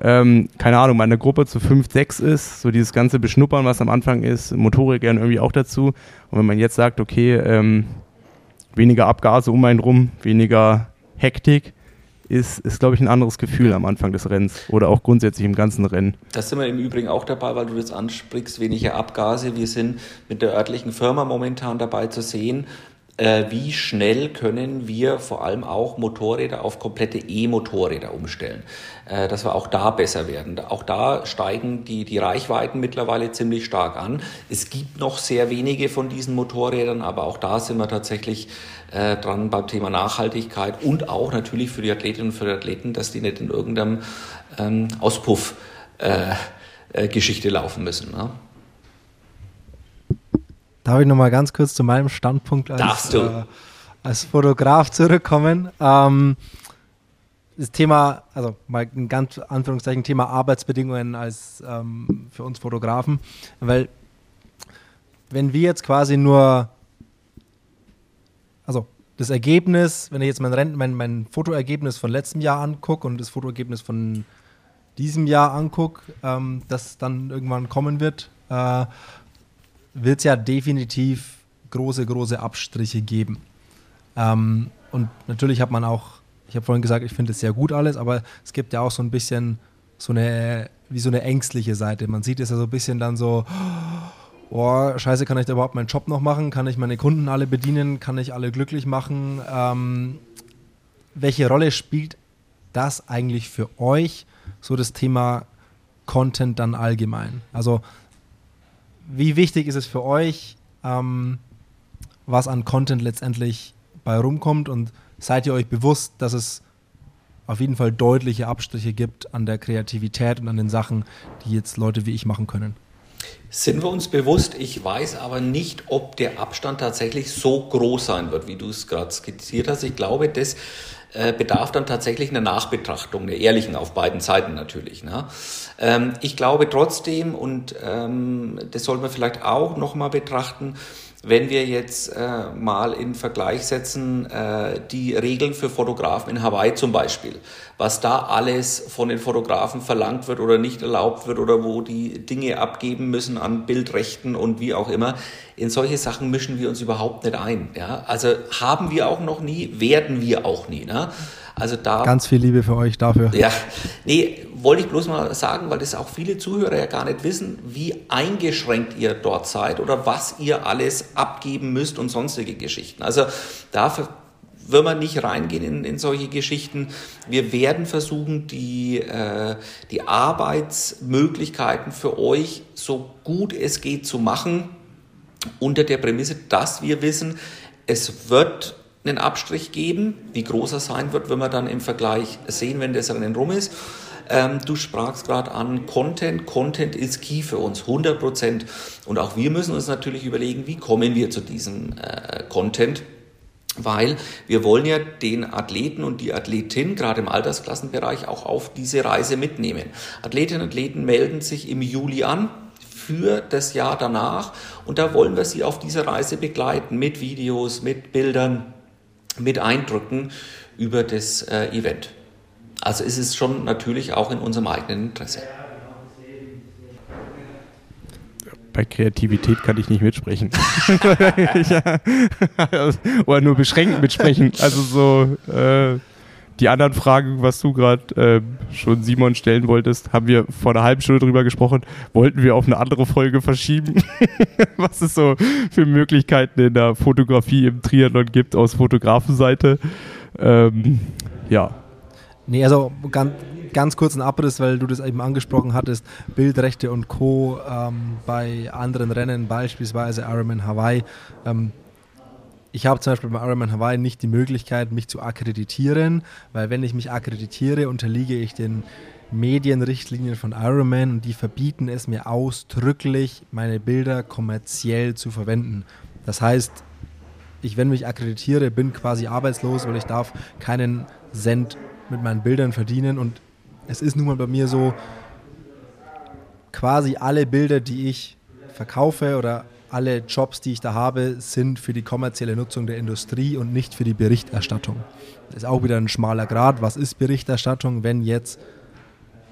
ähm, keine Ahnung, meine Gruppe zu 5, 6 ist, so dieses ganze Beschnuppern, was am Anfang ist, Motorräder gehören irgendwie auch dazu. Und wenn man jetzt sagt, okay, ähm, weniger Abgase um einen rum, weniger Hektik, ist, ist glaube ich, ein anderes Gefühl am Anfang des Rennens oder auch grundsätzlich im ganzen Rennen. Da sind wir im Übrigen auch dabei, weil du das ansprichst, weniger Abgase. Wir sind mit der örtlichen Firma momentan dabei zu sehen, äh, wie schnell können wir vor allem auch Motorräder auf komplette E-Motorräder umstellen, äh, dass wir auch da besser werden. Auch da steigen die, die Reichweiten mittlerweile ziemlich stark an. Es gibt noch sehr wenige von diesen Motorrädern, aber auch da sind wir tatsächlich äh, dran beim Thema Nachhaltigkeit und auch natürlich für die Athletinnen und für die Athleten, dass die nicht in irgendeinem ähm, Auspuff äh, äh, Geschichte laufen müssen. Ne? Darf ich nochmal ganz kurz zu meinem Standpunkt als. Äh, als Fotograf zurückkommen? Ähm, das Thema, also mal ein ganz Anführungszeichen Thema Arbeitsbedingungen als ähm, für uns Fotografen, weil wenn wir jetzt quasi nur, also das Ergebnis, wenn ich jetzt mein, Renn, mein, mein Fotoergebnis von letztem Jahr angucke und das Fotoergebnis von diesem Jahr angucke, ähm, das dann irgendwann kommen wird, äh, wird es ja definitiv große, große Abstriche geben. Ähm, und natürlich hat man auch, ich habe vorhin gesagt, ich finde es sehr gut alles, aber es gibt ja auch so ein bisschen so eine, wie so eine ängstliche Seite. Man sieht es ja so ein bisschen dann so, oh, scheiße, kann ich da überhaupt meinen Job noch machen? Kann ich meine Kunden alle bedienen? Kann ich alle glücklich machen? Ähm, welche Rolle spielt das eigentlich für euch, so das Thema Content dann allgemein? Also wie wichtig ist es für euch, ähm, was an Content letztendlich bei rumkommt und seid ihr euch bewusst, dass es auf jeden Fall deutliche Abstriche gibt an der Kreativität und an den Sachen, die jetzt Leute wie ich machen können? Sind wir uns bewusst, ich weiß aber nicht, ob der Abstand tatsächlich so groß sein wird, wie du es gerade skizziert hast. Ich glaube, das äh, bedarf dann tatsächlich einer Nachbetrachtung, einer ehrlichen auf beiden Seiten natürlich. Ne? Ähm, ich glaube trotzdem, und ähm, das soll man vielleicht auch nochmal betrachten, wenn wir jetzt äh, mal in Vergleich setzen, äh, die Regeln für Fotografen in Hawaii zum Beispiel, was da alles von den Fotografen verlangt wird oder nicht erlaubt wird oder wo die Dinge abgeben müssen an Bildrechten und wie auch immer, in solche Sachen mischen wir uns überhaupt nicht ein. Ja? Also haben wir auch noch nie, werden wir auch nie. Ne? Also da Ganz viel Liebe für euch dafür. ja, nee, wollte ich bloß mal sagen, weil das auch viele Zuhörer ja gar nicht wissen, wie eingeschränkt ihr dort seid oder was ihr alles abgeben müsst und sonstige Geschichten. Also da wenn wir nicht reingehen in, in solche Geschichten. Wir werden versuchen, die, äh, die Arbeitsmöglichkeiten für euch so gut es geht zu machen, unter der Prämisse, dass wir wissen, es wird einen Abstrich geben. Wie groß er sein wird, wenn wir dann im Vergleich sehen, wenn das Rennen rum ist. Ähm, du sprachst gerade an Content. Content ist key für uns, 100 Prozent. Und auch wir müssen uns natürlich überlegen, wie kommen wir zu diesem äh, Content. Weil wir wollen ja den Athleten und die Athletin, gerade im Altersklassenbereich, auch auf diese Reise mitnehmen. Athletinnen und Athleten melden sich im Juli an für das Jahr danach und da wollen wir sie auf dieser Reise begleiten mit Videos, mit Bildern, mit Eindrücken über das äh, Event. Also ist es schon natürlich auch in unserem eigenen Interesse. Bei Kreativität kann ich nicht mitsprechen. [laughs] Oder nur beschränkt mitsprechen. Also so äh, die anderen Fragen, was du gerade äh, schon Simon stellen wolltest, haben wir vor einer halben Stunde drüber gesprochen. Wollten wir auf eine andere Folge verschieben, [laughs] was es so für Möglichkeiten in der Fotografie im Triathlon gibt aus Fotografenseite. Ähm, ja, Nee, also ganz, ganz kurz ein Abriss, weil du das eben angesprochen hattest, Bildrechte und Co. Ähm, bei anderen Rennen, beispielsweise Ironman Hawaii. Ähm, ich habe zum Beispiel bei Ironman Hawaii nicht die Möglichkeit, mich zu akkreditieren, weil wenn ich mich akkreditiere, unterliege ich den Medienrichtlinien von Ironman und die verbieten es mir ausdrücklich, meine Bilder kommerziell zu verwenden. Das heißt, ich, wenn mich akkreditiere, bin quasi arbeitslos, weil ich darf keinen Cent mit meinen Bildern verdienen und es ist nun mal bei mir so, quasi alle Bilder, die ich verkaufe oder alle Jobs, die ich da habe, sind für die kommerzielle Nutzung der Industrie und nicht für die Berichterstattung. Das ist auch wieder ein schmaler Grad. Was ist Berichterstattung, wenn jetzt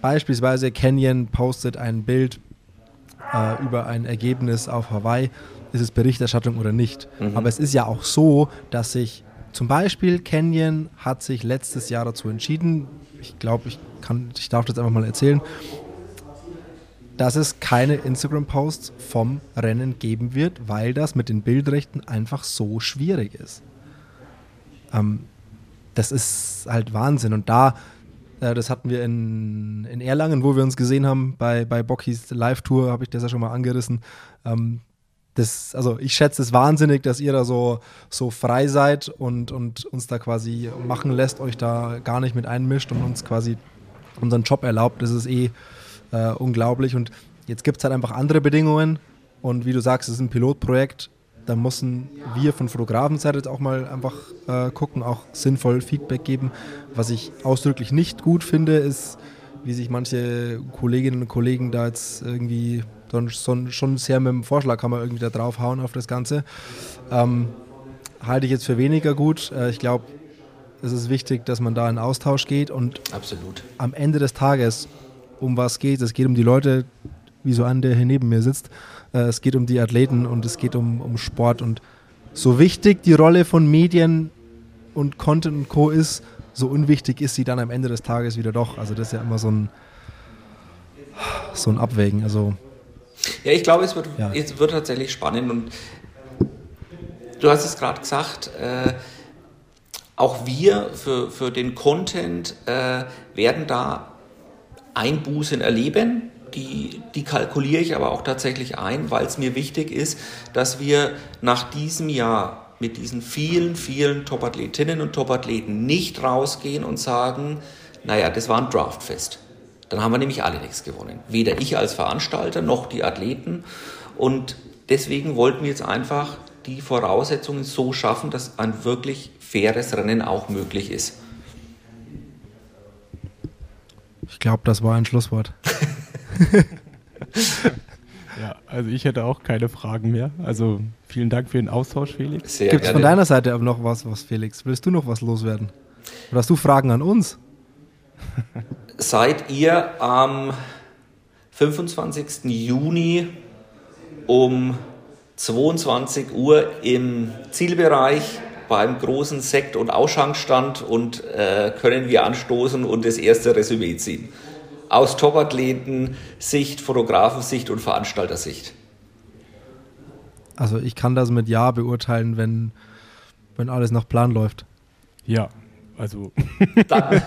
beispielsweise Canyon postet ein Bild äh, über ein Ergebnis auf Hawaii, ist es Berichterstattung oder nicht? Mhm. Aber es ist ja auch so, dass sich zum Beispiel Canyon hat sich letztes Jahr dazu entschieden, ich glaube, ich, ich darf das einfach mal erzählen, dass es keine Instagram-Posts vom Rennen geben wird, weil das mit den Bildrechten einfach so schwierig ist. Ähm, das ist halt Wahnsinn. Und da, äh, das hatten wir in, in Erlangen, wo wir uns gesehen haben, bei, bei Bockys Live-Tour, habe ich das ja schon mal angerissen. Ähm, das, also ich schätze es wahnsinnig, dass ihr da so, so frei seid und, und uns da quasi machen lässt, euch da gar nicht mit einmischt und uns quasi unseren Job erlaubt. Das ist eh äh, unglaublich. Und jetzt gibt es halt einfach andere Bedingungen. Und wie du sagst, es ist ein Pilotprojekt. Da müssen wir von Fotografenseite jetzt auch mal einfach äh, gucken, auch sinnvoll Feedback geben. Was ich ausdrücklich nicht gut finde, ist, wie sich manche Kolleginnen und Kollegen da jetzt irgendwie schon sehr mit dem Vorschlaghammer irgendwie da draufhauen auf das Ganze. Ähm, halte ich jetzt für weniger gut. Äh, ich glaube, es ist wichtig, dass man da in Austausch geht und Absolut. am Ende des Tages um was geht. Es geht um die Leute, wie so ein, der hier neben mir sitzt. Äh, es geht um die Athleten und es geht um, um Sport. Und so wichtig die Rolle von Medien und Content und Co. ist, so unwichtig ist sie dann am Ende des Tages wieder doch. Also das ist ja immer so ein, so ein Abwägen. Also ja, ich glaube, es wird, ja. es wird tatsächlich spannend und du hast es gerade gesagt, äh, auch wir für, für den Content äh, werden da Einbußen erleben. Die, die kalkuliere ich aber auch tatsächlich ein, weil es mir wichtig ist, dass wir nach diesem Jahr mit diesen vielen, vielen Topathletinnen und Topathleten nicht rausgehen und sagen, naja, das war ein Draftfest. Dann haben wir nämlich alle nichts gewonnen. Weder ich als Veranstalter noch die Athleten. Und deswegen wollten wir jetzt einfach die Voraussetzungen so schaffen, dass ein wirklich faires Rennen auch möglich ist. Ich glaube, das war ein Schlusswort. [laughs] ja, also ich hätte auch keine Fragen mehr. Also vielen Dank für den Austausch, Felix. Gibt es von deiner Seite aber noch was, was, Felix? Willst du noch was loswerden? Oder hast du Fragen an uns? [laughs] Seid ihr am 25. Juni um 22 Uhr im Zielbereich beim großen Sekt- und Ausschankstand und äh, können wir anstoßen und das erste Resümee ziehen. Aus Topathleten-Sicht, Fotografensicht und Veranstaltersicht. Also ich kann das mit Ja beurteilen, wenn, wenn alles nach Plan läuft. Ja, also. [laughs] Dann,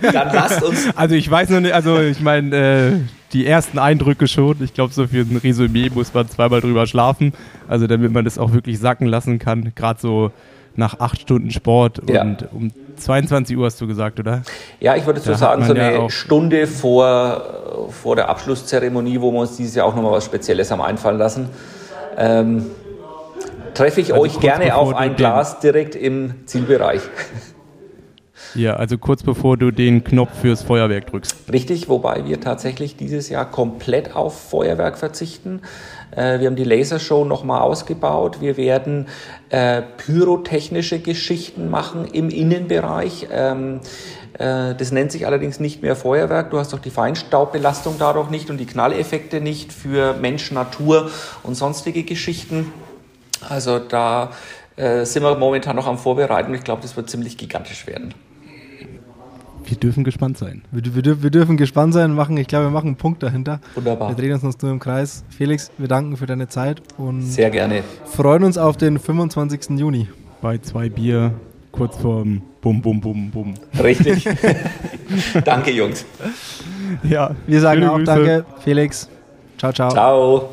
dann, lasst uns. Also ich weiß noch nicht, also ich meine, äh, die ersten Eindrücke schon. Ich glaube, so für ein Resümee muss man zweimal drüber schlafen. Also damit man das auch wirklich sacken lassen kann. Gerade so nach acht Stunden Sport ja. und um 22 Uhr hast du gesagt, oder? Ja, ich würde so sagen, so eine ja Stunde vor, vor der Abschlusszeremonie, wo wir uns dieses Jahr auch nochmal was Spezielles haben einfallen lassen, ähm, treffe ich also euch gerne auf ein Glas direkt im Zielbereich. Ja, also kurz bevor du den Knopf fürs Feuerwerk drückst. Richtig, wobei wir tatsächlich dieses Jahr komplett auf Feuerwerk verzichten. Äh, wir haben die Lasershow nochmal ausgebaut. Wir werden äh, pyrotechnische Geschichten machen im Innenbereich. Ähm, äh, das nennt sich allerdings nicht mehr Feuerwerk. Du hast doch die Feinstaubbelastung dadurch nicht und die Knalleffekte nicht für Mensch, Natur und sonstige Geschichten. Also da äh, sind wir momentan noch am Vorbereiten. Ich glaube, das wird ziemlich gigantisch werden. Wir dürfen gespannt sein. Wir, wir, wir, dürfen gespannt sein machen. Ich glaube, wir machen einen Punkt dahinter. Wunderbar. Wir drehen uns uns nur im Kreis. Felix, wir danken für deine Zeit und sehr gerne. Freuen uns auf den 25. Juni. Bei zwei Bier, kurz vorm Bum, Bum, Bum, Bum. Richtig. [laughs] danke, Jungs. Ja. Wir sagen auch Grüße. danke, Felix. Ciao, ciao. Ciao.